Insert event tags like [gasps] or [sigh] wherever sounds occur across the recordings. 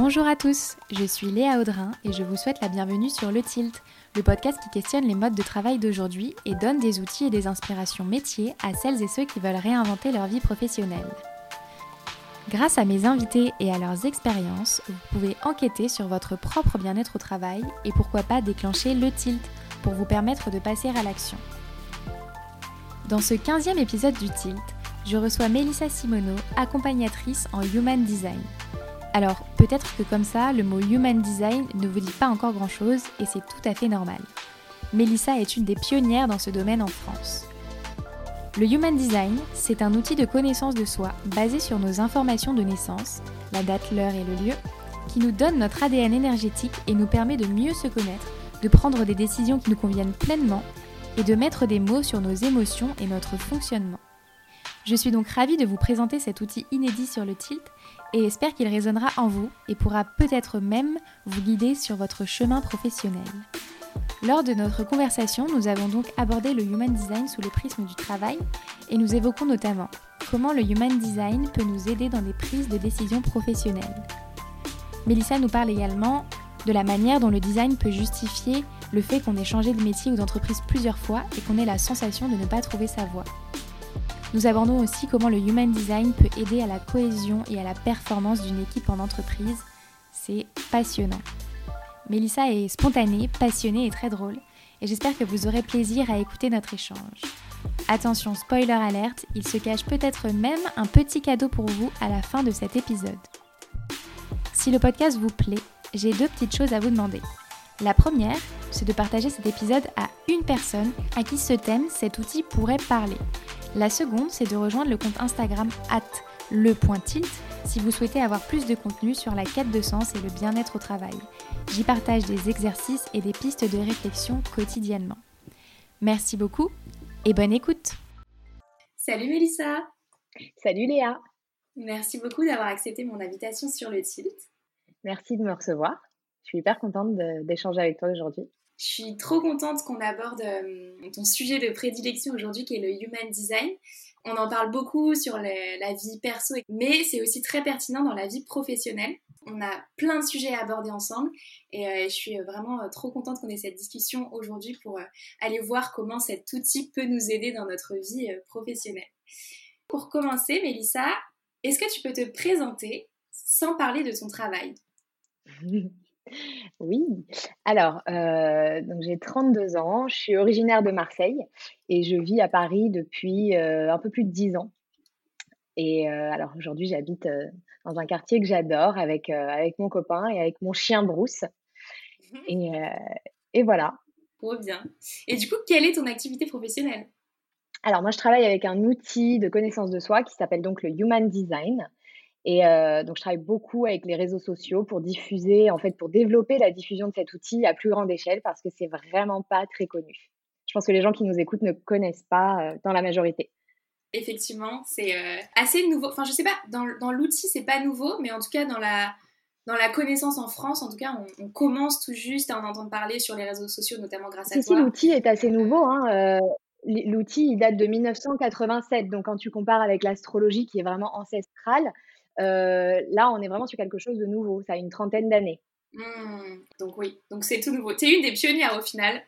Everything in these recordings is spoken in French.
Bonjour à tous, je suis Léa Audrin et je vous souhaite la bienvenue sur Le Tilt, le podcast qui questionne les modes de travail d'aujourd'hui et donne des outils et des inspirations métiers à celles et ceux qui veulent réinventer leur vie professionnelle. Grâce à mes invités et à leurs expériences, vous pouvez enquêter sur votre propre bien-être au travail et pourquoi pas déclencher le tilt pour vous permettre de passer à l'action. Dans ce 15e épisode du tilt, je reçois Mélissa Simoneau, accompagnatrice en Human Design. Alors, peut-être que comme ça, le mot Human Design ne vous dit pas encore grand-chose et c'est tout à fait normal. Mélissa est une des pionnières dans ce domaine en France. Le Human Design, c'est un outil de connaissance de soi basé sur nos informations de naissance, la date, l'heure et le lieu, qui nous donne notre ADN énergétique et nous permet de mieux se connaître, de prendre des décisions qui nous conviennent pleinement et de mettre des mots sur nos émotions et notre fonctionnement. Je suis donc ravie de vous présenter cet outil inédit sur le tilt et espère qu'il résonnera en vous et pourra peut-être même vous guider sur votre chemin professionnel. Lors de notre conversation, nous avons donc abordé le Human Design sous le prisme du travail et nous évoquons notamment comment le Human Design peut nous aider dans des prises de décision professionnelles. Mélissa nous parle également de la manière dont le design peut justifier le fait qu'on ait changé de métier ou d'entreprise plusieurs fois et qu'on ait la sensation de ne pas trouver sa voie. Nous abordons aussi comment le Human Design peut aider à la cohésion et à la performance d'une équipe en entreprise. C'est passionnant. Mélissa est spontanée, passionnée et très drôle, et j'espère que vous aurez plaisir à écouter notre échange. Attention, spoiler alerte, il se cache peut-être même un petit cadeau pour vous à la fin de cet épisode. Si le podcast vous plaît, j'ai deux petites choses à vous demander. La première, c'est de partager cet épisode à une personne à qui ce thème, cet outil pourrait parler. La seconde, c'est de rejoindre le compte Instagram at le.tilt si vous souhaitez avoir plus de contenu sur la quête de sens et le bien-être au travail. J'y partage des exercices et des pistes de réflexion quotidiennement. Merci beaucoup et bonne écoute. Salut Mélissa. Salut Léa. Merci beaucoup d'avoir accepté mon invitation sur le tilt. Merci de me recevoir. Je suis hyper contente d'échanger avec toi aujourd'hui. Je suis trop contente qu'on aborde euh, ton sujet de prédilection aujourd'hui qui est le Human Design. On en parle beaucoup sur la vie perso, mais c'est aussi très pertinent dans la vie professionnelle. On a plein de sujets à aborder ensemble et euh, je suis vraiment euh, trop contente qu'on ait cette discussion aujourd'hui pour aller voir comment cet outil peut nous aider dans notre vie professionnelle. Pour commencer, Mélissa, est-ce que tu peux te présenter sans parler de ton travail? [laughs] Oui, alors, euh, donc j'ai 32 ans, je suis originaire de Marseille et je vis à Paris depuis euh, un peu plus de 10 ans. Et euh, alors aujourd'hui, j'habite dans un quartier que j'adore avec, avec mon copain et avec mon chien Bruce. Mmh et, et voilà. Trop bien. Et du coup, quelle est ton activité professionnelle? Alors moi, je travaille avec un outil de connaissance de soi qui s'appelle donc le Human Design. Et euh, donc, je travaille beaucoup avec les réseaux sociaux pour diffuser, en fait, pour développer la diffusion de cet outil à plus grande échelle parce que c'est vraiment pas très connu. Je pense que les gens qui nous écoutent ne connaissent pas euh, dans la majorité. Effectivement, c'est euh, assez nouveau. Enfin, je sais pas, dans, dans l'outil, c'est pas nouveau, mais en tout cas, dans la, dans la connaissance en France, en tout cas, on, commence tout juste à en entendre parler sur les réseaux sociaux, notamment grâce à toi. Si, l'outil est assez nouveau. Hein, l'outil, il date de 1987. Donc, quand tu compares avec l'astrologie qui est vraiment ancestrale, là, on est vraiment sur quelque chose de nouveau. Ça a une trentaine d'années. Mmh. donc oui, donc c'est tout nouveau. Tu es une des pionnières au final.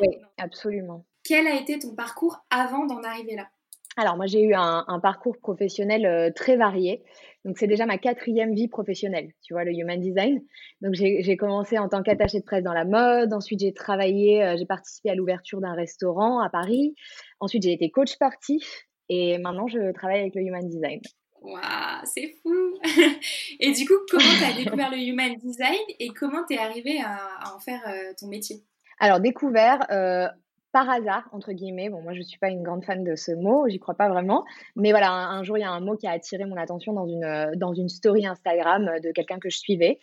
oui, [laughs] absolument. Quel a été ton parcours avant d'en arriver là? Alors moi j'ai eu un, parcours professionnel euh, très varié. Donc c'est déjà ma quatrième vie professionnelle, tu vois, le Human Design. Donc j'ai commencé en tant qu'attachée de presse dans la mode. Ensuite j'ai travaillé, euh, j'ai participé à l'ouverture d'un restaurant à Paris. Ensuite j'ai été coach sportif. Et maintenant je travaille avec le Human Design. Waouh, c'est fou [laughs] Et du coup, comment tu as découvert le Human Design et comment tu es arrivé à, en faire euh, ton métier? Alors, découvert euh, par hasard, entre guillemets. Bon, moi, je ne suis pas une grande fan de ce mot, j'y crois pas vraiment. Mais voilà, un, jour, il y a un mot qui a attiré mon attention dans une, dans une story Instagram de quelqu'un que je suivais.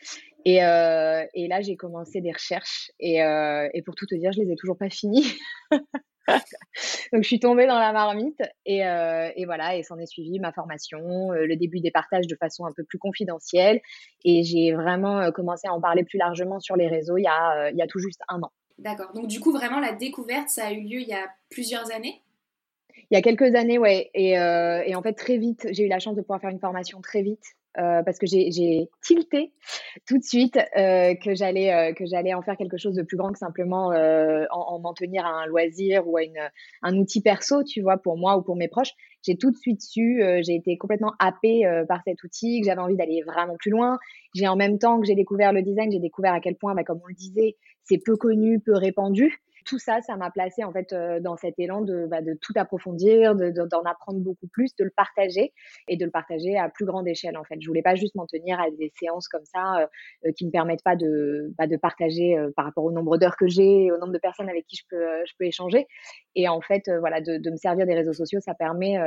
Et, euh, et là, j'ai commencé des recherches. Et, et, pour tout te dire, je les ai toujours pas finies. [laughs] [laughs] Donc, je suis tombée dans la marmite et, euh, et voilà, et s'en est suivi ma formation, euh, le début des partages de façon un peu plus confidentielle. Et j'ai vraiment euh, commencé à en parler plus largement sur les réseaux il y a, il y a tout juste un an. D'accord. Donc, du coup, vraiment, la découverte, ça a eu lieu il y a plusieurs années? Il y a quelques années, ouais. Et, et en fait, très vite, j'ai eu la chance de pouvoir faire une formation très vite. Parce que j'ai tilté tout de suite que j'allais que j'allais en faire quelque chose de plus grand que simplement en, en m'en tenir à un loisir ou à une, un outil perso, tu vois, pour moi ou pour mes proches. J'ai tout de suite su, j'ai été complètement happée par cet outil, que j'avais envie d'aller vraiment plus loin. J'ai en même temps que j'ai découvert le design, j'ai découvert à quel point, bah, comme on le disait, c'est peu connu, peu répandu tout ça, ça m'a placé en fait euh, dans cet élan de, bah, tout approfondir, d'en apprendre beaucoup plus, de le partager et de le partager à plus grande échelle en fait. Je voulais pas juste m'en tenir à des séances comme ça euh, euh, qui me permettent pas de, bah, partager par rapport au nombre d'heures que j'ai, au nombre de personnes avec qui je peux, je peux échanger. Et en fait, voilà, de, de, me servir des réseaux sociaux, ça permet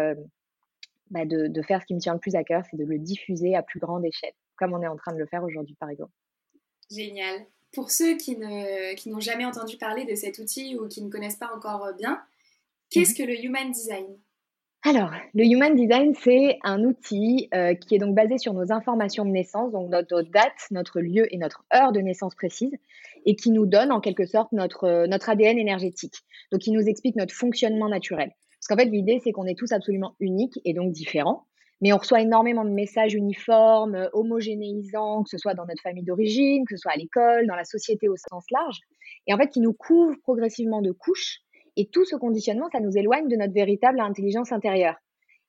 bah, de, de faire ce qui me tient le plus à cœur, c'est de le diffuser à plus grande échelle, comme on est en train de le faire aujourd'hui par exemple. Génial. Pour ceux qui, n'ont jamais entendu parler de cet outil ou qui ne connaissent pas encore bien, qu'est-ce mhm. que le Human Design? Alors, le Human Design, c'est un outil euh, qui est donc basé sur nos informations de naissance, donc notre date, notre lieu et notre heure de naissance précise, et qui nous donne en quelque sorte notre, notre ADN énergétique. Donc, qui nous explique notre fonctionnement naturel. Parce qu'en fait, l'idée, c'est qu'on est tous absolument uniques et donc différents mais on reçoit énormément de messages uniformes, euh, homogénéisants, que ce soit dans notre famille d'origine, que ce soit à l'école, dans la société au sens large, et en fait qui nous couvrent progressivement de couches. Et tout ce conditionnement, ça nous éloigne de notre véritable intelligence intérieure.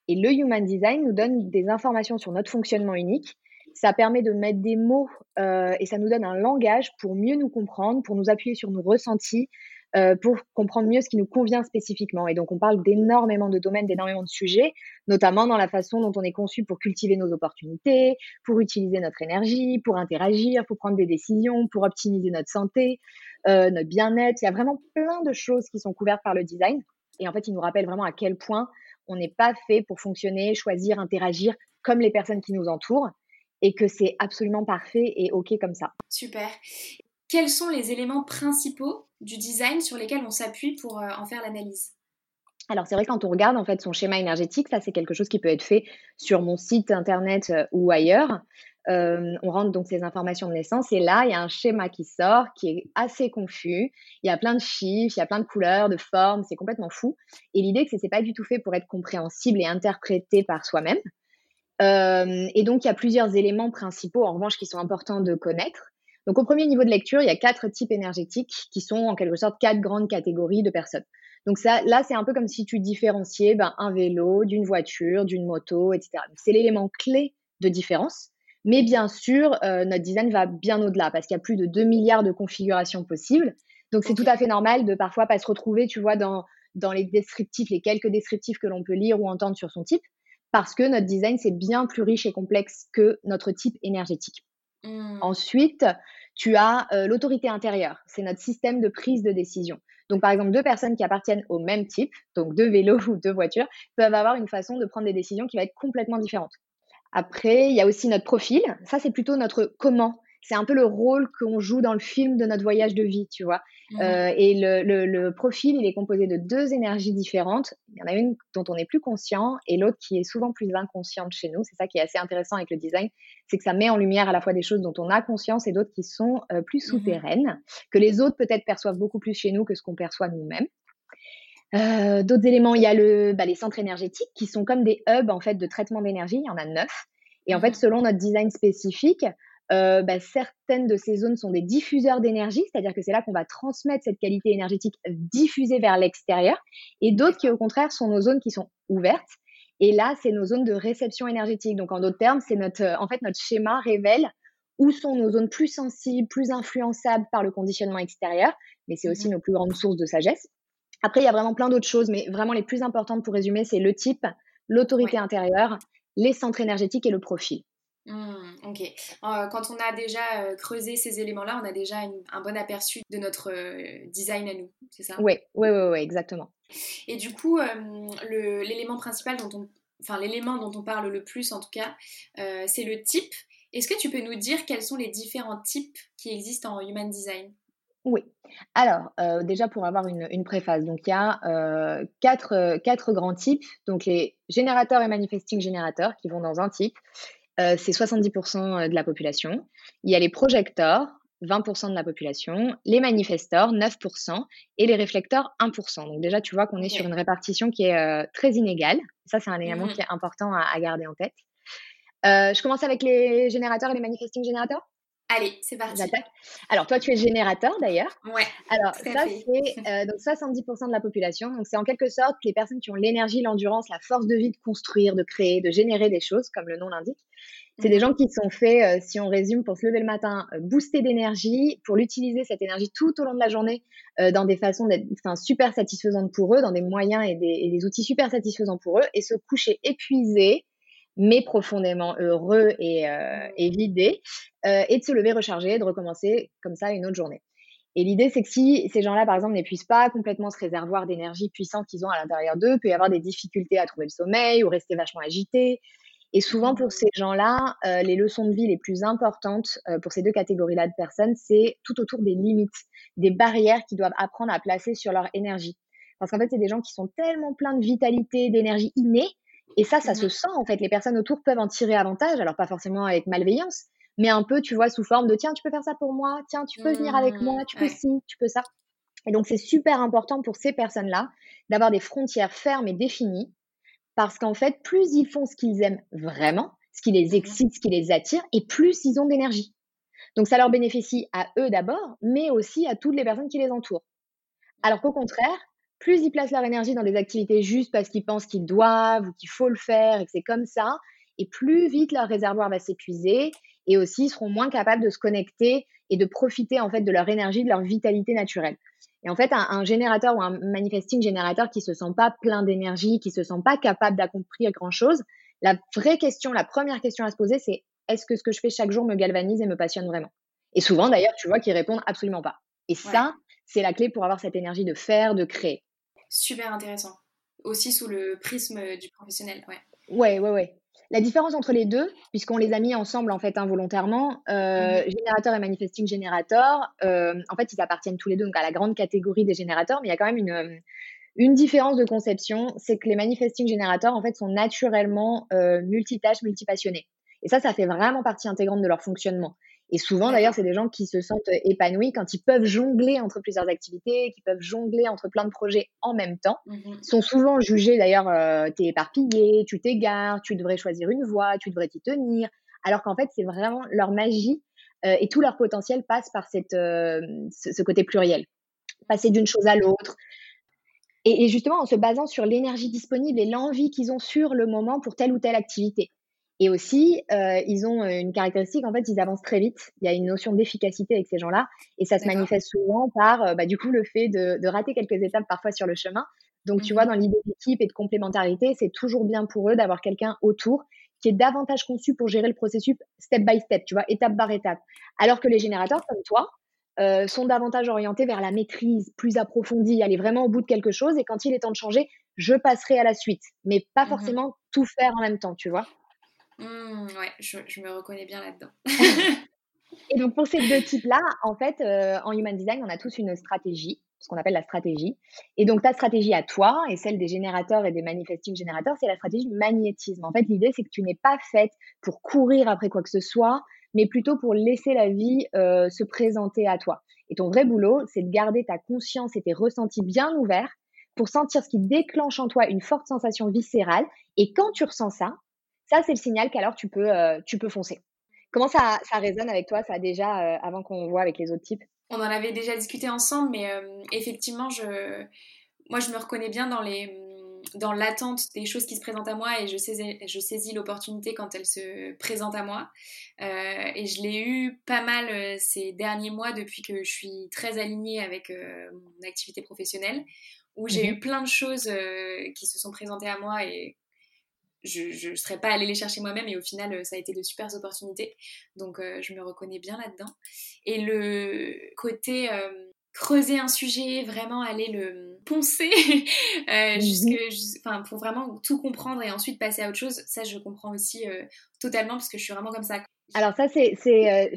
Et le Human Design nous donne des informations sur notre fonctionnement unique. Ça permet de mettre des mots euh, et ça nous donne un langage pour mieux nous comprendre, pour nous appuyer sur nos ressentis, euh, pour comprendre mieux ce qui nous convient spécifiquement. Et donc, on parle d'énormément de domaines, d'énormément de sujets, notamment dans la façon dont on est conçu pour cultiver nos opportunités, pour utiliser notre énergie, pour interagir, pour prendre des décisions, pour optimiser notre santé, euh, notre bien-être. Il y a vraiment plein de choses qui sont couvertes par le design. Et en fait, il nous rappelle vraiment à quel point on n'est pas fait pour fonctionner, choisir, interagir comme les personnes qui nous entourent et que c'est absolument parfait et OK comme ça. Super quels sont les éléments principaux du design sur lesquels on s'appuie pour euh, en faire l'analyse alors c'est vrai quand on regarde en fait son schéma énergétique, ça c'est quelque chose qui peut être fait sur mon site internet euh, ou ailleurs. Euh, on rentre donc ces informations de naissance et là il y a un schéma qui sort qui est assez confus. Il y a plein de chiffres, il y a plein de couleurs, de formes, c'est complètement fou. Et l'idée que c'est pas du tout fait pour être compréhensible et interprété par soi-même. et donc il y a plusieurs éléments principaux en revanche qui sont importants de connaître. Donc au premier niveau de lecture, il y a quatre types énergétiques qui sont en quelque sorte quatre grandes catégories de personnes. Donc ça, là, c'est un peu comme si tu différenciais ben, un vélo d'une voiture, d'une moto, etc. C'est l'élément clé de différence. Mais bien sûr, euh, notre design va bien au-delà parce qu'il y a plus de 2 milliards de configurations possibles. Donc c'est tout à fait normal de parfois pas se retrouver, tu vois, dans, dans les descriptifs, les quelques descriptifs que l'on peut lire ou entendre sur son type, parce que notre design, c'est bien plus riche et complexe que notre type énergétique. Mmh. Ensuite, tu as euh, l'autorité intérieure. C'est notre système de prise de décision. Donc, par exemple, deux personnes qui appartiennent au même type, donc deux vélos [laughs] ou deux voitures, peuvent avoir une façon de prendre des décisions qui va être complètement différente. Après, il y a aussi notre profil. Ça, c'est plutôt notre comment c'est un peu le rôle qu'on joue dans le film de notre voyage de vie, tu vois. Mmh. Euh, et le, profil, il est composé de deux énergies différentes. Il y en a une dont on est plus conscient et l'autre qui est souvent plus inconsciente chez nous. C'est ça qui est assez intéressant avec le design, c'est que ça met en lumière à la fois des choses dont on a conscience et d'autres qui sont euh, plus mmh souterraines, que les autres peut-être perçoivent beaucoup plus chez nous que ce qu'on perçoit nous-mêmes. Euh, d'autres éléments, il y a le, bah, les centres énergétiques qui sont comme des hubs en fait de traitement d'énergie. Il y en a neuf. Et en mmh fait, selon notre design spécifique, euh, bah, certaines de ces zones sont des diffuseurs d'énergie, c'est-à-dire que c'est là qu'on va transmettre cette qualité énergétique diffusée vers l'extérieur, et d'autres qui au contraire sont nos zones qui sont ouvertes. Et là, c'est nos zones de réception énergétique. Donc en d'autres termes, c'est notre, en fait, notre schéma révèle où sont nos zones plus sensibles, plus influençables par le conditionnement extérieur, mais c'est aussi mmh nos plus grandes sources de sagesse. Après, il y a vraiment plein d'autres choses, mais vraiment les plus importantes pour résumer, c'est le type, l'autorité intérieure, les centres énergétiques et le profil. Mmh, ok. Euh, quand on a déjà euh, creusé ces éléments-là, on a déjà un bon aperçu de notre euh, design à nous, c'est ça? Oui, oui, oui, exactement. Et du coup, l'élément principal dont on, enfin l'élément dont on parle le plus en tout cas, c'est le type. Est-ce que tu peux nous dire quels sont les différents types qui existent en human design? Oui. Alors, déjà pour avoir une, une, préface, donc il y a quatre, quatre grands types. Donc les générateurs et manifesting générateurs qui vont dans un type. Euh, c'est 70% euh, de la population. Il y a les projecteurs, 20% de la population, les manifestors, 9%, et les réflecteurs, 1%. Donc déjà, tu vois qu'on est sur une répartition qui est euh, très inégale. Ça, c'est un élément mmh qui est important à, garder en tête. je commence avec les générateurs et les manifesting générateurs? Allez, c'est parti. Alors, toi, tu es générateur d'ailleurs. Ouais. Alors, ça, c'est euh, donc 70% de la population. Donc, c'est en quelque sorte les personnes qui ont l'énergie, l'endurance, la force de vie de construire, de créer, de générer des choses, comme le nom l'indique. C'est des mhm. gens qui sont faits, euh, si on résume, pour se lever le matin, euh, booster d'énergie, pour l'utiliser, cette énergie, tout au long de la journée, dans des façons d'être super satisfaisantes pour eux, dans des moyens et des, et des outils super satisfaisants pour eux, et se coucher épuisés, mais profondément heureux et, euh, et vidé, euh, et de se lever rechargé, de recommencer comme ça une autre journée. Et l'idée, c'est que si ces gens-là, par exemple, n'épuisent pas complètement ce réservoir d'énergie puissant qu'ils ont à l'intérieur d'eux, peut y avoir des difficultés à trouver le sommeil ou rester vachement agités. Et souvent, pour ces gens-là, euh, les leçons de vie les plus importantes pour ces deux catégories-là de personnes, c'est tout autour des limites, des barrières qu'ils doivent apprendre à placer sur leur énergie. Parce qu'en fait, c'est des gens qui sont tellement pleins de vitalité, d'énergie innée, et ça, ça se mmh sent en fait. Les personnes autour peuvent en tirer avantage, alors pas forcément avec malveillance, mais un peu, tu vois, sous forme de tiens, tu peux faire ça pour moi, tiens, tu peux venir avec moi, tu peux ci, tu peux ça. Et donc, c'est super important pour ces personnes-là d'avoir des frontières fermes et définies, parce qu'en fait, plus ils font ce qu'ils aiment vraiment, ce qui les mmh excite, ce qui les attire, et plus ils ont d'énergie. Donc, ça leur bénéficie à eux d'abord, mais aussi à toutes les personnes qui les entourent. Alors qu'au contraire, plus ils placent leur énergie dans des activités juste parce qu'ils pensent qu'ils doivent ou qu'il faut le faire et que c'est comme ça, et plus vite leur réservoir va s'épuiser et aussi ils seront moins capables de se connecter et de profiter en fait de leur énergie, de leur vitalité naturelle. Et en fait, un, générateur ou un manifesting générateur qui se sent pas plein d'énergie, qui se sent pas capable d'accomplir grand chose, la vraie question, la première question à se poser, c'est est-ce que ce que je fais chaque jour me galvanise et me passionne vraiment? Et souvent, d'ailleurs, tu vois qu'ils répondent absolument pas. Et ça, c'est la clé pour avoir cette énergie de faire, de créer super intéressant. Aussi sous le prisme du professionnel, ouais. Ouais, ouais, ouais. La différence entre les deux, puisqu'on les a mis ensemble en fait involontairement, euh, mhm. générateur et manifesting générateur, euh, en fait ils appartiennent tous les deux donc à la grande catégorie des générateurs, mais il y a quand même une, une différence de conception, c'est que les manifesting générateurs en fait sont naturellement euh, multitâches, multipassionnés. Et ça, ça fait vraiment partie intégrante de leur fonctionnement. Et souvent, d'ailleurs, c'est des gens qui se sentent épanouis quand ils peuvent jongler entre plusieurs activités, qui peuvent jongler entre plein de projets en même temps. Mmh ils sont souvent jugés, d'ailleurs, euh, t'es éparpillé, tu t'égares, tu devrais choisir une voie, tu devrais t'y tenir. Alors qu'en fait, c'est vraiment leur magie euh, et tout leur potentiel passe par cette, euh, ce, côté pluriel. Passer d'une chose à l'autre. et justement, en se basant sur l'énergie disponible et l'envie qu'ils ont sur le moment pour telle ou telle activité. Et aussi, euh, ils ont une caractéristique, en fait, ils avancent très vite. Il y a une notion d'efficacité avec ces gens-là. Et ça se manifeste souvent par, euh, bah, du coup, le fait de, de, rater quelques étapes parfois sur le chemin. Donc, tu vois, mmh dans l'idée d'équipe et de complémentarité, c'est toujours bien pour eux d'avoir quelqu'un autour qui est davantage conçu pour gérer le processus step by step, tu vois, étape par étape. Alors que les générateurs, comme toi, euh, sont davantage orientés vers la maîtrise plus approfondie, aller vraiment au bout de quelque chose. Et quand il est temps de changer, je passerai à la suite, mais pas mmh forcément tout faire en même temps, tu vois. Mmh, ouais, je, me reconnais bien là-dedans. [laughs] [laughs] et donc pour ces deux types-là, en fait, euh, en Human Design, on a tous une stratégie, ce qu'on appelle la stratégie. Et donc ta stratégie à toi et celle des générateurs et des manifesting générateurs, c'est la stratégie magnétisme. En fait, l'idée, c'est que tu n'es pas faite pour courir après quoi que ce soit, mais plutôt pour laisser la vie euh, se présenter à toi. Et ton vrai boulot, c'est de garder ta conscience et tes ressentis bien ouverts pour sentir ce qui déclenche en toi une forte sensation viscérale. Et quand tu ressens ça, ça, c'est le signal qu'alors tu peux, euh, tu peux foncer. Comment ça, ça résonne avec toi, ça déjà, euh, avant qu'on voit avec les autres types? On en avait déjà discuté ensemble, mais euh, effectivement, je, moi, je me reconnais bien dans les dans l'attente des choses qui se présentent à moi et je saisis, je saisis l'opportunité quand elle se présente à moi. et je l'ai eu pas mal ces derniers mois depuis que je suis très alignée avec mon activité professionnelle, où j'ai mmh eu plein de choses qui se sont présentées à moi et je ne serais pas allée les chercher moi-même et au final euh, ça a été de super opportunités. Donc euh, je me reconnais bien là-dedans. Et le côté euh, creuser un sujet vraiment aller le poncer mmh [laughs] jusque enfin pour vraiment tout comprendre et ensuite passer à autre chose ça je comprends aussi totalement parce que je suis vraiment comme ça. Alors ça, c'est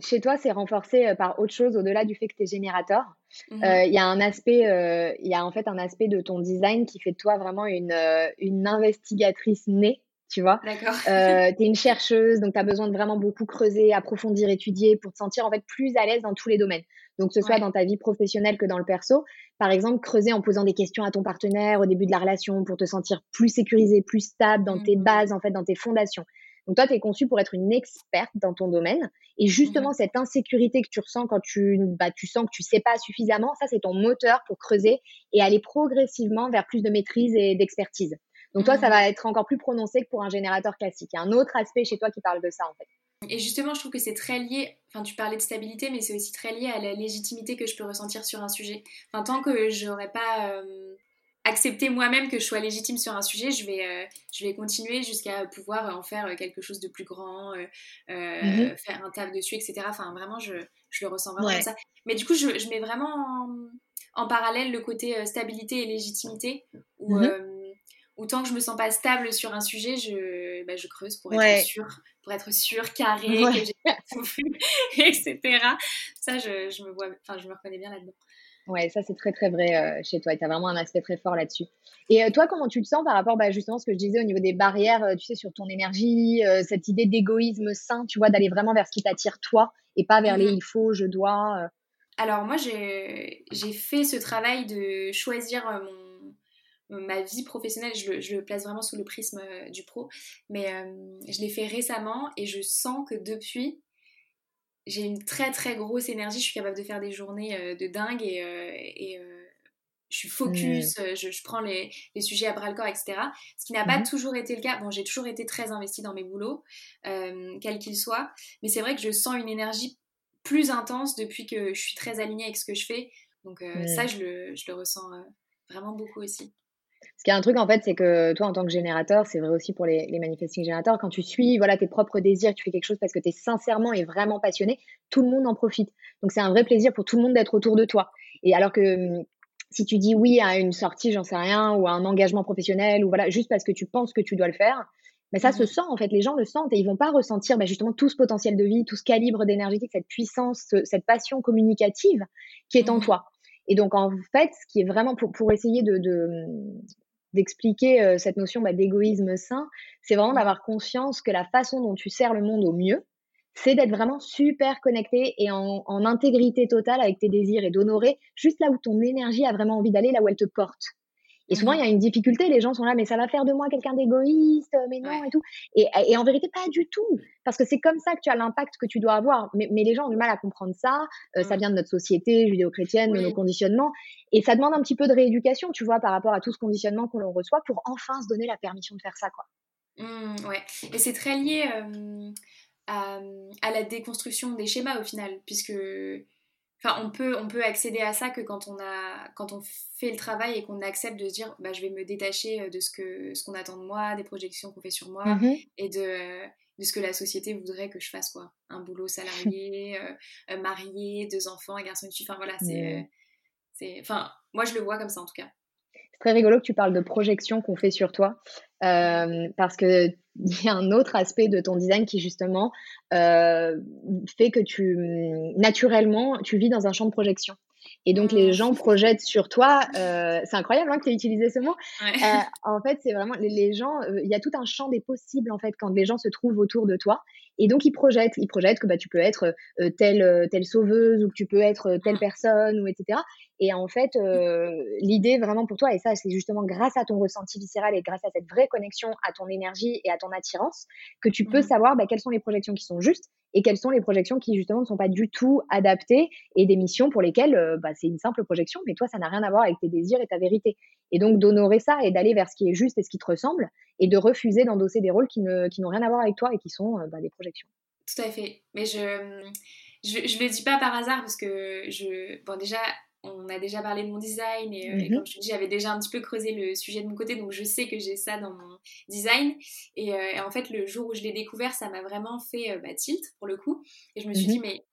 chez toi, c'est renforcé par autre chose au-delà du fait que tu es générateur. Mmh il y a un aspect, il y a en fait un aspect de ton design qui fait de toi vraiment une, une investigatrice née tu vois. D'accord. Euh, tu es une chercheuse, donc tu as besoin de vraiment beaucoup creuser, approfondir, étudier pour te sentir en fait plus à l'aise dans tous les domaines. Donc, que ce soit dans ta vie professionnelle que dans le perso. Par exemple, creuser en posant des questions à ton partenaire au début de la relation pour te sentir plus sécurisé, plus stable dans tes mmh. bases, en fait, dans tes fondations. Donc toi, tu es conçu pour être une experte dans ton domaine. Et justement, mmh cette insécurité que tu ressens quand tu, bah, tu sens que tu sais pas suffisamment, ça, c'est ton moteur pour creuser et aller progressivement vers plus de maîtrise et d'expertise. Donc toi, ça va être encore plus prononcé que pour un générateur classique. Il y a un autre aspect chez toi qui parle de ça, en fait. Et justement, je trouve que c'est très lié, enfin tu parlais de stabilité, mais c'est aussi très lié à la légitimité que je peux ressentir sur un sujet. Enfin, tant que j'aurais pas euh, accepté moi-même que je sois légitime sur un sujet, je vais, euh, je vais continuer jusqu'à pouvoir en faire quelque chose de plus grand, euh, mhm. faire un taf dessus, etc. Enfin, vraiment, je, je le ressens vraiment comme ça. Mais du coup, je, je mets vraiment en, parallèle le côté stabilité et légitimité, où, mhm. Tant que je me sens pas stable sur un sujet, je, bah, je creuse pour être sûre pour être sûr, carré, que j'ai tout vu, [laughs] etc. Ça, je, je, me vois, enfin, je me reconnais bien là-dedans. Ouais, ça c'est très très vrai euh, chez toi. Tu as vraiment un aspect très fort là-dessus. Et euh, toi, comment tu te sens par rapport bah, justement à ce que je disais au niveau des barrières, euh, tu sais, sur ton énergie, cette idée d'égoïsme sain, tu vois, d'aller vraiment vers ce qui t'attire toi et pas vers les mmh il faut, je dois. Alors moi, j'ai fait ce travail de choisir mon ma vie professionnelle, je le, place vraiment sous le prisme euh, du pro, mais euh, je l'ai fait récemment et je sens que depuis, j'ai une très très grosse énergie, je suis capable de faire des journées euh, de dingue et, je suis focus, mmh. je, prends les, sujets à bras le corps, etc. Ce qui n'a pas mmh toujours été le cas. Bon, j'ai toujours été très investie dans mes boulots, quels qu'ils soient, mais c'est vrai que je sens une énergie plus intense depuis que je suis très alignée avec ce que je fais. Donc ça, je le, je le ressens vraiment beaucoup aussi. Ce qui est un truc, en fait, c'est que toi, en tant que générateur, c'est vrai aussi pour les, les manifesting générateurs, quand tu suis voilà, tes propres désirs, tu fais quelque chose parce que tu es sincèrement et vraiment passionné, tout le monde en profite. Donc, c'est un vrai plaisir pour tout le monde d'être autour de toi. Et alors que hum, si tu dis oui à une sortie, j'en sais rien, ou à un engagement professionnel, ou voilà, juste parce que tu penses que tu dois le faire, mais ça se mmh. sent en fait, les gens le sentent et ils vont pas ressentir bah, justement tout ce potentiel de vie, tout ce calibre d'énergétique, cette puissance, cette passion communicative qui est en mmh. toi. Et donc, en fait, ce qui est vraiment pour, pour essayer de, d'expliquer euh, cette notion bah, d'égoïsme sain, c'est vraiment d'avoir conscience que la façon dont tu sers le monde au mieux, c'est d'être vraiment super connecté et en, en, intégrité totale avec tes désirs et d'honorer juste là où ton énergie a vraiment envie d'aller, là où elle te porte. Et souvent, mmh il y a une difficulté, les gens sont là, mais ça va faire de moi quelqu'un d'égoïste, mais non, et tout. Et, et, en vérité, pas du tout. Parce que c'est comme ça que tu as l'impact que tu dois avoir. Mais, mais, les gens ont du mal à comprendre ça. Euh, ça mmh. vient de notre société judéo-chrétienne, de nos conditionnements. Et ça demande un petit peu de rééducation, tu vois, par rapport à tout ce conditionnement que l'on reçoit pour enfin se donner la permission de faire ça, quoi. Mmh, ouais. Et c'est très lié euh, à, à, la déconstruction des schémas, au final, puisque Enfin, on peut, on peut accéder à ça que quand on, a, quand on fait le travail et qu'on accepte de se dire bah, je vais me détacher euh, de ce qu'on ce qu'on attend de moi, des projections qu'on fait sur moi mmh et de, de, ce que la société voudrait que je fasse. quoi. Un boulot salarié, [laughs] euh, euh, marié, deux enfants, un garçon et une fille. Enfin voilà, c'est. c'est Enfin, moi je le vois comme ça en tout cas. C'est très rigolo que tu parles de projection qu'on fait sur toi. parce que il y a un autre aspect de ton design qui justement euh, fait que tu naturellement tu vis dans un champ de projection. Et donc les mmh. gens projettent sur toi. Euh, c'est incroyable hein, que tu aies utilisé ce mot. Euh, en fait, c'est vraiment les, les gens. Il y a tout un champ des possibles en fait quand les gens se trouvent autour de toi. Et donc ils projettent, ils projettent que bah, tu peux être euh, telle euh, telle sauveuse ou que tu peux être telle mmh. personne ou etc. Et en fait, l'idée vraiment pour toi et ça c'est justement grâce à ton ressenti viscéral et grâce à cette vraie connexion à ton énergie et à ton attirance que tu peux mmh. savoir bah, quelles sont les projections qui sont justes et quelles sont les projections qui justement ne sont pas du tout adaptées et des missions pour lesquelles euh, bah, c'est une simple projection, mais toi, ça n'a rien à voir avec tes désirs et ta vérité. Et donc d'honorer ça et d'aller vers ce qui est juste et ce qui te ressemble et de refuser d'endosser des rôles qui, ne, qui n'ont rien à voir avec toi et qui sont euh, bah, des projections. Tout à fait. Mais je je, je le dis pas par hasard parce que je bon déjà on a déjà parlé de mon design et, euh, mhm. comme je te dis, j'avais déjà un petit peu creusé le sujet de mon côté, donc je sais que j'ai ça dans mon design. Et, euh, en fait, le jour où je l'ai découvert, ça m'a vraiment fait euh, bah, tilt pour le coup. Et je me suis dit, mhm. mais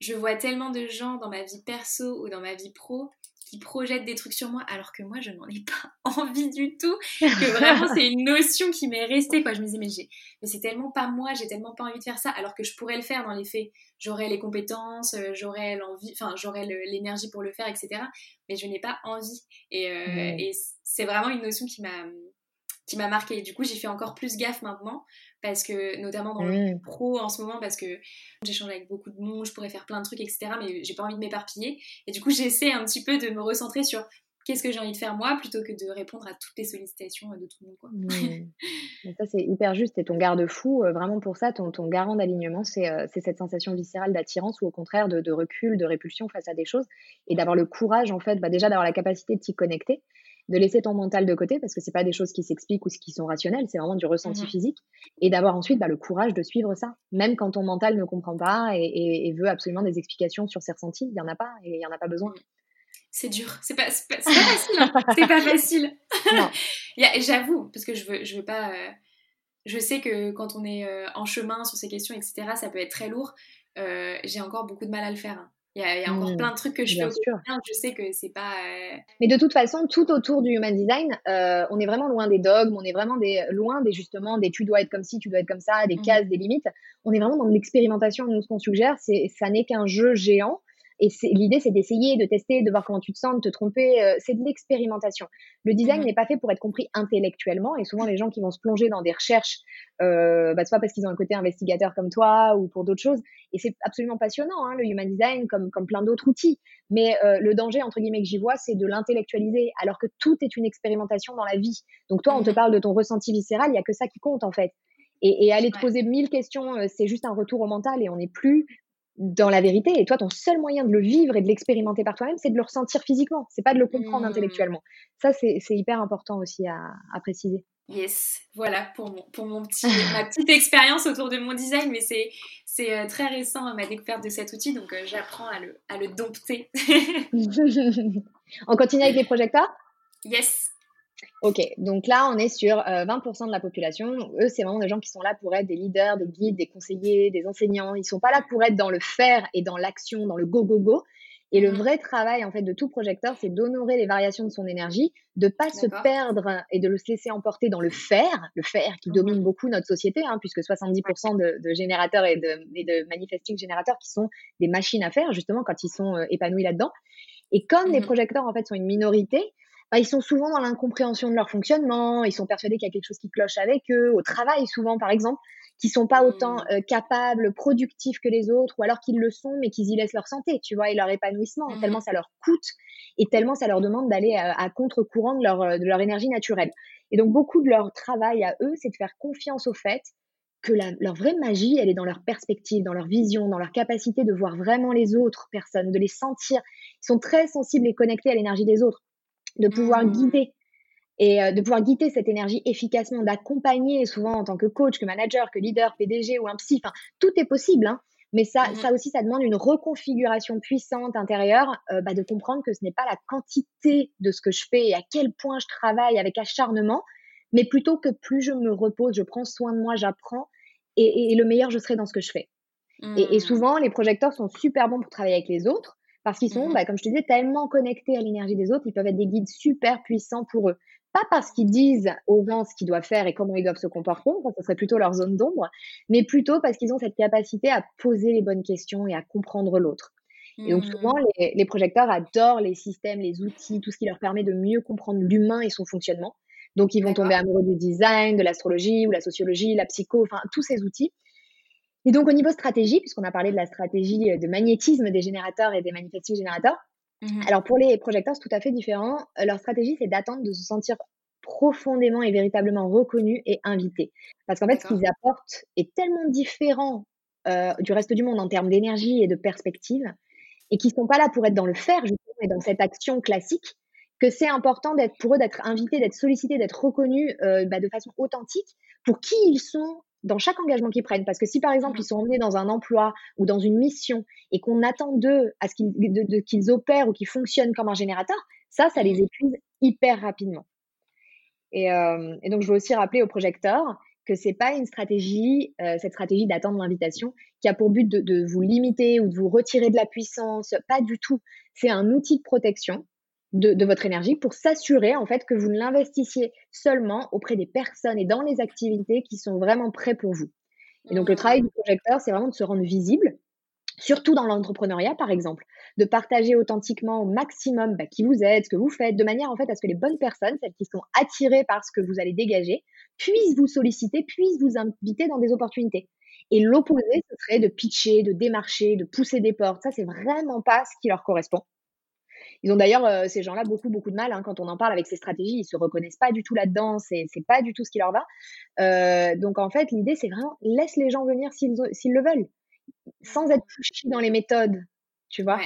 je vois tellement de gens dans ma vie perso ou dans ma vie pro qui projettent des trucs sur moi alors que moi je n'en ai pas [laughs] envie du tout. Que vraiment c'est une notion qui m'est restée quoi. Je me disais mais j'ai mais c'est tellement pas moi j'ai tellement pas envie de faire ça alors que je pourrais le faire dans les faits. J'aurais les compétences euh, j'aurais l'envie enfin j'aurais l'énergie pour le faire etc mais je n'ai pas envie. Et, euh, et c'est vraiment une notion qui m'a qui m'a marqué du coup j'ai fait encore plus gaffe maintenant parce que notamment dans le mmh. pro en ce moment parce que j'échange avec beaucoup de monde je pourrais faire plein de trucs etc mais j'ai pas envie de m'éparpiller et du coup [laughs] j'essaie un petit peu de me recentrer sur qu'est-ce que j'ai envie de faire moi plutôt que de répondre à toutes les sollicitations de tout le monde. Quoi. Mmh. [laughs] ça, c'est hyper juste. Et ton garde-fou, euh, vraiment pour ça, ton, ton garant d'alignement, euh, c'est cette sensation viscérale d'attirance ou au contraire de, recul, de répulsion face à des choses. Et d'avoir le courage, en fait, bah, déjà d'avoir la capacité de t'y connecter, de laisser ton mental de côté parce que c'est pas des choses qui s'expliquent ou qui sont rationnelles, c'est vraiment du ressenti mmh physique. Et d'avoir ensuite bah, le courage de suivre ça, même quand ton mental ne comprend pas et, veut absolument des explications sur ses ressentis. Il n'y en a pas et il n'y en a pas besoin. C'est dur. C'est pas, pas, pas, facile. Hein. [laughs] c'est pas facile. [laughs] J'avoue, parce que je veux, je veux pas. Euh, je sais que quand on est euh, en chemin sur ces questions, etc., ça peut être très lourd. Euh, j'ai encore beaucoup de mal à le faire. Hein. Il y, a, encore mmh. plein de trucs que je fais bien, je sais que c'est pas. Mais de toute façon, tout autour du human design, on est vraiment loin des dogmes, on est vraiment des, loin des justement des tu dois être comme ci, tu dois être comme ça, des mmh. cases, des limites. On est vraiment dans l'expérimentation. Nous, ce qu'on suggère, c'est ça n'est qu'un jeu géant et l'idée, c'est d'essayer, de tester, de voir comment tu te sens, de te tromper. Euh, c'est de l'expérimentation. Le design mmh n'est pas fait pour être compris intellectuellement. Et souvent, les gens qui vont se plonger dans des recherches, euh, bah, soit parce qu'ils ont un côté investigateur comme toi ou pour d'autres choses. Et c'est absolument passionnant, hein, le human design, comme, comme plein d'autres outils. Mais euh, le danger, entre guillemets, que j'y vois, c'est de l'intellectualiser, alors que tout est une expérimentation dans la vie. Donc toi, on te mmh parle de ton ressenti viscéral, il n'y a que ça qui compte, en fait. Et, et, aller te poser mille questions, euh, c'est juste un retour au mental et on n'est plus dans la vérité. Et toi, ton seul moyen de le vivre et de l'expérimenter par toi-même, c'est de le ressentir physiquement. C'est pas de le comprendre mmh. intellectuellement. Ça, c'est hyper important aussi à, préciser. Yes, voilà pour mon, pour mon petit, [laughs] ma petite expérience autour de mon design, mais c'est, c'est euh, très récent ma découverte de cet outil, donc euh, j'apprends à le, à le dompter. [laughs] [laughs] On continue avec les projecteurs? Yes. Ok, donc là, on est sur 20% euh, de la population. Eux, c'est vraiment des gens qui sont là pour être des leaders, des guides, des conseillers, des enseignants. Ils sont pas là pour être dans le faire et dans l'action, dans le go, go, go. Et le mmh vrai travail, en fait, de tout projecteur, c'est d'honorer les variations de son énergie, de pas se perdre et de le laisser emporter dans le faire, le faire qui mmh domine beaucoup notre société, hein, puisque 70% de, générateurs et de, et de manifesting générateurs qui sont des machines à faire, justement, quand ils sont euh, épanouis là-dedans. Et comme les mmh projecteurs, en fait, sont une minorité, bah, ils sont souvent dans l'incompréhension de leur fonctionnement, ils sont persuadés qu'il y a quelque chose qui cloche avec eux, au travail souvent par exemple, qui sont pas autant mmh. euh, capables, productifs que les autres, ou alors qu'ils le sont, mais qu'ils y laissent leur santé, tu vois, et leur épanouissement, mmh. tellement ça leur coûte et tellement ça leur demande d'aller à, à contre-courant de leur, de leur énergie naturelle. Et donc beaucoup de leur travail à eux, c'est de faire confiance au fait que la, leur vraie magie, elle est dans leur perspective, dans leur vision, dans leur capacité de voir vraiment les autres personnes, de les sentir. Ils sont très sensibles et connectés à l'énergie des autres de pouvoir mmh. guider et euh, de pouvoir guider cette énergie efficacement, d'accompagner souvent en tant que coach, que manager, que leader, PDG ou un psy, enfin, tout est possible, hein, mais ça, mmh ça aussi, ça demande une reconfiguration puissante intérieure, euh, bah, de comprendre que ce n'est pas la quantité de ce que je fais et à quel point je travaille avec acharnement, mais plutôt que plus je me repose, je prends soin de moi, j'apprends, et, le meilleur je serai dans ce que je fais. Et, et, mmh. souvent, les projecteurs sont super bons pour travailler avec les autres, parce qu'ils sont, mmh bah, comme je te disais, tellement connectés à l'énergie des autres, ils peuvent être des guides super puissants pour eux. Pas parce qu'ils disent aux gens ce qu'ils doivent faire et comment ils doivent se comporter, ça, ce serait plutôt leur zone d'ombre, mais plutôt parce qu'ils ont cette capacité à poser les bonnes questions et à comprendre l'autre. Et donc souvent, mmh. les, les, projecteurs adorent les systèmes, les outils, tout ce qui leur permet de mieux comprendre l'humain et son fonctionnement. Donc ils vont tomber amoureux du design, de l'astrologie ou la sociologie, la psycho, enfin tous ces outils. Et donc, au niveau stratégie, puisqu'on a parlé de la stratégie euh, de magnétisme des générateurs et des manifesting générateurs, mmh alors pour les projecteurs, c'est tout à fait différent. Euh, leur stratégie, c'est d'attendre de se sentir profondément et véritablement reconnus et invités. Parce qu'en fait, ce qu'ils apportent est tellement différent euh, du reste du monde en termes d'énergie et de perspective, et qu'ils ne sont pas là pour être dans le faire, justement, et dans cette action classique, que c'est important d'être pour eux d'être invités, d'être sollicités, d'être reconnus bah, de façon authentique pour qui ils sont dans chaque engagement qu'ils prennent. Parce que si par exemple ils sont emmenés dans un emploi ou dans une mission et qu'on attend d'eux à ce qu'ils, opèrent ou qu'ils fonctionnent comme un générateur, ça, ça les épuise hyper rapidement. Et, euh, et donc je veux aussi rappeler aux projecteurs que c'est pas une stratégie, euh, cette stratégie d'attendre l'invitation, qui a pour but de, de vous limiter ou de vous retirer de la puissance. Pas du tout. C'est un outil de protection de, votre énergie pour s'assurer en fait que vous ne l'investissiez seulement auprès des personnes et dans les activités qui sont vraiment prêts pour vous. Et donc le travail du projecteur, c'est vraiment de se rendre visible, surtout dans l'entrepreneuriat par exemple, de partager authentiquement au maximum bah, qui vous êtes, ce que vous faites, de manière en fait à ce que les bonnes personnes, celles qui sont attirées par ce que vous allez dégager, puissent vous solliciter, puissent vous inviter dans des opportunités. Et l'opposé, ce serait de pitcher, de démarcher, de pousser des portes. Ça, c'est vraiment pas ce qui leur correspond. Ils ont d'ailleurs, ces gens-là, beaucoup, beaucoup de mal hein, quand on en parle avec ces stratégies. Ils se reconnaissent pas du tout là-dedans. C'est, c'est pas du tout ce qui leur va. donc, en fait, l'idée, c'est vraiment laisse les gens venir s'ils, s'ils le veulent, sans être touchés dans les méthodes, tu vois.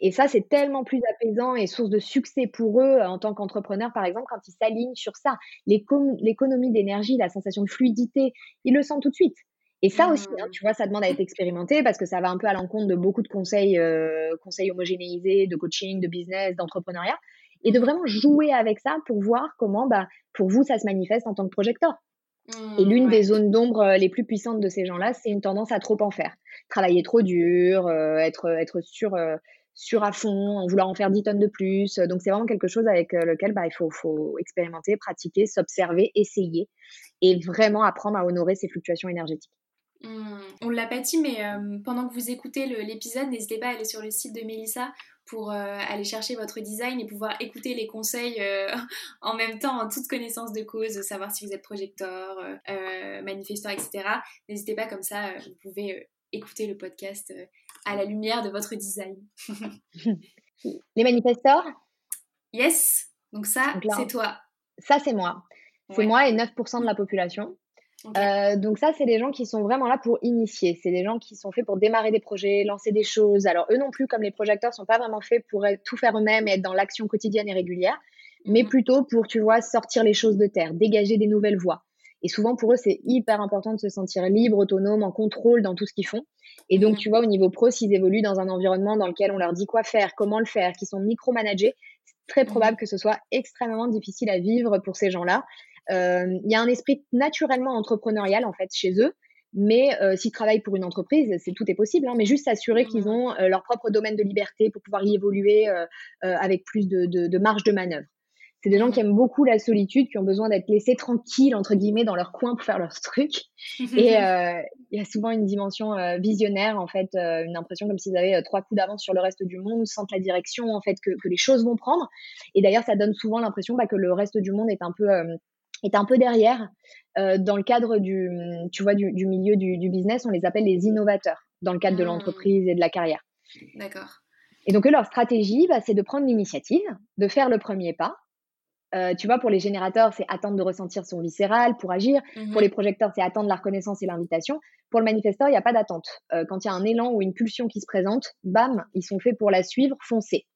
Et ça, c'est tellement plus apaisant et source de succès pour eux en tant qu'entrepreneurs, par exemple, quand ils s'alignent sur ça. L'économie d'énergie, la sensation de fluidité, ils le sentent tout de suite. Et ça aussi, hein, mmh. tu vois, ça demande à être expérimenté parce que ça va un peu à l'encontre de beaucoup de conseils, euh, conseils homogénéisés, de coaching, de business, d'entrepreneuriat, et de vraiment jouer avec ça pour voir comment, bah, pour vous, ça se manifeste en tant que projecteur. et mmh, l'une des zones d'ombre euh, les plus puissantes de ces gens-là, c'est une tendance à trop en faire, travailler trop dur, euh, être être sur sur à fond, en vouloir en faire 10 tonnes de plus. Donc, c'est vraiment quelque chose avec lequel bah, il faut, faut expérimenter, pratiquer, s'observer, essayer et vraiment apprendre à honorer ces fluctuations énergétiques. Mmh. On l'a pas dit, mais euh, pendant que vous écoutez l'épisode, n'hésitez pas à aller sur le site de Mélissa pour euh, aller chercher votre design et pouvoir écouter les conseils euh, [laughs] en même temps, en toute connaissance de cause, savoir si vous êtes projecteur, manifesteur, etc. N'hésitez pas comme ça, vous pouvez écouter le podcast à la lumière de votre design. [laughs] les manifesteurs? Yes, donc ça, c'est toi. Ça, c'est moi. C'est moi et 9% de la population. Euh, donc ça, c'est des gens qui sont vraiment là pour initier. C'est des gens qui sont faits pour démarrer des projets, lancer des choses. Alors eux non plus, comme les projecteurs, sont pas vraiment faits pour tout faire eux-mêmes et être dans l'action quotidienne et régulière, mais mhm. plutôt pour, tu vois, sortir les choses de terre, dégager des nouvelles voies. Et souvent, pour eux, c'est hyper important de se sentir libre, autonome, en contrôle dans tout ce qu'ils font. Et donc, mhm. tu vois, au niveau pro, s'ils évoluent dans un environnement dans lequel on leur dit quoi faire, comment le faire, qui sont micromanagés, c'est très mhm. probable que ce soit extrêmement difficile à vivre pour ces gens-là. Euh, il y a un esprit naturellement entrepreneurial en fait chez eux. Mais euh, s'ils travaillent pour une entreprise, c'est tout est possible. Hein, mais juste s'assurer qu'ils ont euh, leur propre domaine de liberté pour pouvoir y évoluer avec plus de, de, marge de manœuvre. C'est des gens qui mmh. aiment beaucoup la solitude, qui ont besoin d'être laissés tranquilles, entre guillemets, dans leur coin pour faire leurs trucs. [laughs] Et il y a souvent une dimension visionnaire, en fait, une impression comme s'ils avaient trois coups d'avance sur le reste du monde, sentent la direction, en fait, que, que les choses vont prendre. Et d'ailleurs, ça donne souvent l'impression bah, que le reste du monde est un peu est un peu derrière. Euh, dans le cadre du, tu vois, du, milieu du, business, on les appelle les innovateurs dans le cadre de mmh. l'entreprise et de la carrière. D'accord. Et donc, leur stratégie, bah, c'est de prendre l'initiative, de faire le premier pas. Euh, tu vois, pour les générateurs, c'est attendre de ressentir son viscéral pour agir. Mmh pour les projecteurs, c'est attendre la reconnaissance et l'invitation. Pour le manifesteur, il n'y a pas d'attente. Euh, quand il y a un élan ou une pulsion qui se présente, bam, ils sont faits pour la suivre, foncer.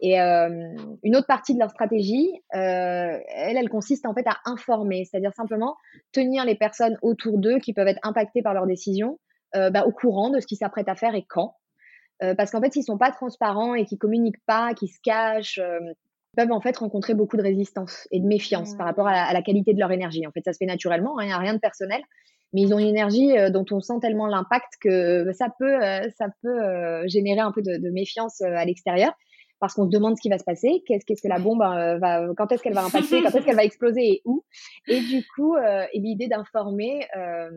Et euh, une autre partie de leur stratégie, euh, elle, elle consiste en fait à informer, c'est-à-dire simplement tenir les personnes autour d'eux qui peuvent être impactées par leurs décisions euh, bah, au courant de ce qu'ils s'apprêtent à faire et quand. parce qu'en fait, s'ils sont pas transparents et qu'ils communiquent pas, qu'ils se cachent, ils peuvent en fait rencontrer beaucoup de résistance et de méfiance par rapport à la, qualité de leur énergie. En fait, ça se fait naturellement, hein, il n'y a rien de personnel, mais ils ont une énergie dont on sent tellement l'impact que ça peut, ça peut générer un peu de, de méfiance à l'extérieur parce qu'on se demande ce qui va se passer, qu'est-ce qu'est-ce que la bombe euh, va, quand est-ce qu'elle va impacter, quand est-ce qu'elle va exploser et où. Et du coup, euh, l'idée d'informer, euh,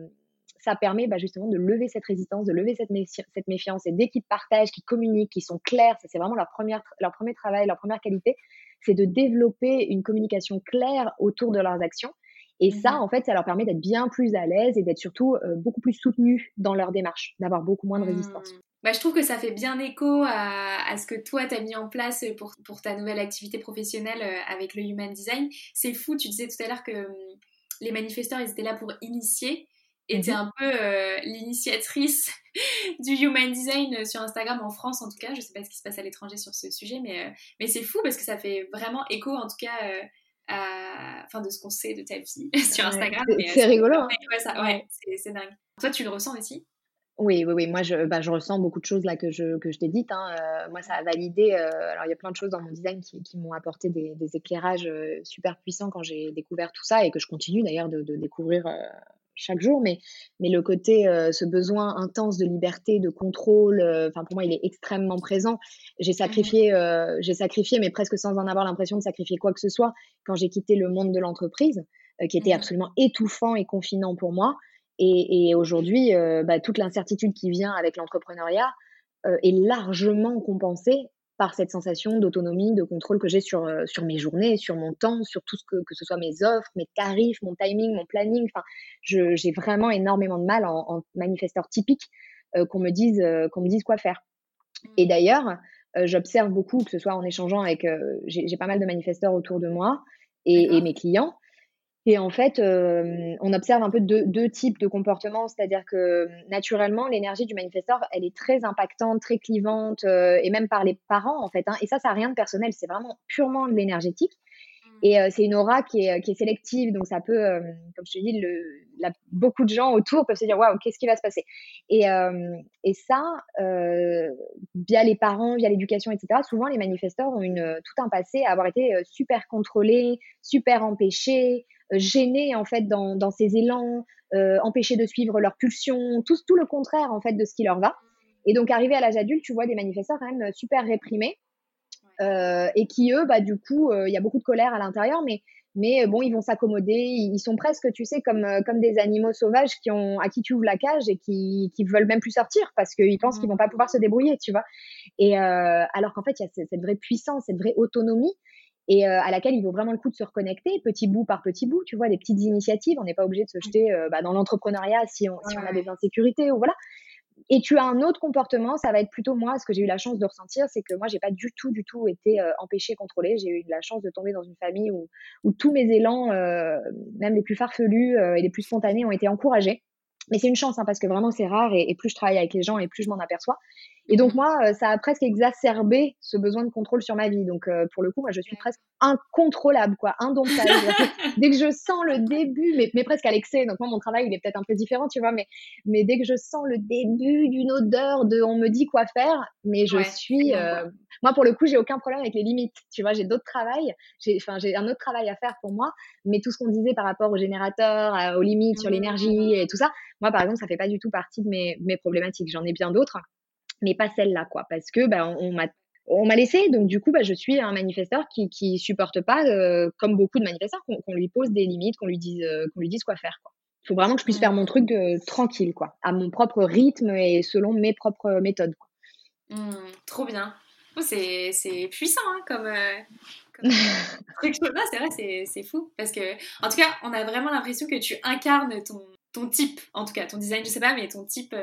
ça permet bah, justement de lever cette résistance, de lever cette, cette méfiance. Et dès qu'ils partagent, qu'ils communiquent, qu'ils sont clairs, ça c'est vraiment leur, première, leur premier travail, leur première qualité, c'est de développer une communication claire autour de leurs actions. Et ça, mmh en fait, ça leur permet d'être bien plus à l'aise et d'être surtout beaucoup plus soutenus dans leur démarche, d'avoir beaucoup moins de résistance. Bah, je trouve que ça fait bien écho à, ce que toi, tu as mis en place pour, pour ta nouvelle activité professionnelle euh, avec le Human Design. C'est fou, tu disais tout à l'heure que hum, les manifesteurs, ils étaient là pour initier. Et tu es mhm. un peu euh, l'initiatrice [laughs] du Human Design sur Instagram, en France en tout cas. Je sais pas ce qui se passe à l'étranger sur ce sujet, mais, euh, mais c'est fou parce que ça fait vraiment écho en tout cas à, enfin, de ce qu'on sait de ta vie [laughs] sur Instagram. C'est rigolo. Hein. Ouais, c'est dingue. Toi, tu le ressens aussi? Oui, oui, oui. Moi, je, bah, je ressens beaucoup de choses là que je, que je t'ai dites. Hein. Euh, moi, ça a validé. Euh, alors, il y a plein de choses dans mon design qui, qui m'ont apporté des, des éclairages euh, super puissants quand j'ai découvert tout ça et que je continue d'ailleurs de, de, découvrir chaque jour. Mais, mais le côté, ce besoin intense de liberté, de contrôle, enfin, pour moi, il est extrêmement présent. J'ai mmh sacrifié, j'ai sacrifié, mais presque sans en avoir l'impression de sacrifier quoi que ce soit quand j'ai quitté le monde de l'entreprise, qui était mmh absolument étouffant et confinant pour moi. Et, aujourd'hui, euh, bah, toute l'incertitude qui vient avec l'entrepreneuriat euh, est largement compensée par cette sensation d'autonomie, de contrôle que j'ai sur, euh, sur mes journées, sur mon temps, sur tout ce que, que ce soit mes offres, mes tarifs, mon timing, mon planning. Enfin, j'ai vraiment énormément de mal en, en manifesteur typique qu'on me dise qu'on me dise quoi faire. Et mmh. d'ailleurs, j'observe beaucoup, que ce soit en échangeant avec, j'ai pas mal de manifesteurs autour de moi et, mes clients. Et en fait, on observe un peu deux, deux types de comportements, c'est-à-dire que naturellement, l'énergie du manifesteur, elle est très impactante, très clivante, et même par les parents en fait. Hein. Et ça, ça n'a rien de personnel, c'est vraiment purement de l'énergétique. Et euh, c'est une aura qui est, qui est, sélective, donc ça peut, euh, comme je te dis, le, la, beaucoup de gens autour peuvent se dire waouh, qu'est-ce qui va se passer? Et, euh, et ça, via les parents, via l'éducation, etc. Souvent, les manifesteurs ont une, tout un passé à avoir été super contrôlés, super empêchés, gênés en fait dans, dans ces élans, empêchés de suivre leurs pulsions, tout, tout le contraire en fait de ce qui leur va. Et donc, arrivé à l'âge adulte, tu vois des manifesteurs quand même super réprimés. Euh, et qui eux, bah du coup, euh, il y a beaucoup de colère à l'intérieur, mais mais bon, ils vont s'accommoder. Ils sont presque, tu sais, comme euh, comme des animaux sauvages qui ont à qui tu ouvres la cage et qui qui veulent même plus sortir parce qu'ils pensent qu'ils vont pas pouvoir se débrouiller, tu vois. Et alors qu'en fait, il y a cette, vraie puissance, cette vraie autonomie et à laquelle il vaut vraiment le coup de se reconnecter, petit bout par petit bout, tu vois, des petites initiatives. On n'est pas obligé de se jeter bah, dans l'entrepreneuriat si on, si on a des insécurités ou voilà. Et tu as un autre comportement, ça va être plutôt moi, ce que j'ai eu la chance de ressentir, c'est que moi, j'ai pas du tout, du tout été euh, empêchée, contrôlée. J'ai eu la chance de tomber dans une famille où, où tous mes élans, euh, même les plus farfelus euh, et les plus spontanés, ont été encouragés. Mais c'est une chance, hein, parce que vraiment, c'est rare, et, et, plus je travaille avec les gens, et plus je m'en aperçois. Et donc, moi, euh, ça a presque exacerbé ce besoin de contrôle sur ma vie. Donc, euh, pour le coup, moi, je suis presque incontrôlable, quoi, indomptable. [laughs] [laughs] dès que je sens le début, mais, mais presque à l'excès, donc moi, mon travail, il est peut-être un peu différent, tu vois, mais, mais dès que je sens le début d'une odeur de on me dit quoi faire, mais je suis. Euh, moi, pour le coup, j'ai aucun problème avec les limites. Tu vois, j'ai d'autres travails, j'ai, enfin, j'ai un autre travail à faire pour moi, mais tout ce qu'on disait par rapport au générateur, aux limites sur mmh, l'énergie mmh, mmh. et tout ça, moi, par exemple, ça fait pas du tout partie de mes, mes problématiques. J'en ai bien d'autres mais pas celle-là, quoi, parce que bah, on, m'a on m'a laissé, donc du coup, bah, je suis un manifesteur qui qui supporte pas, euh, comme beaucoup de manifesteurs, qu'on lui pose des limites, qu'on lui dise euh, qu'on lui dise quoi faire. Il faut vraiment que je puisse faire mon truc euh, tranquille, quoi, à mon propre rythme et selon mes propres méthodes. Quoi. Mmh, trop bien. Oh, c'est puissant hein, comme, comme [laughs] truc. c'est vrai, c'est fou parce que, en tout cas, on a vraiment l'impression que tu incarnes ton ton type, en tout cas, ton design, je sais pas, mais ton type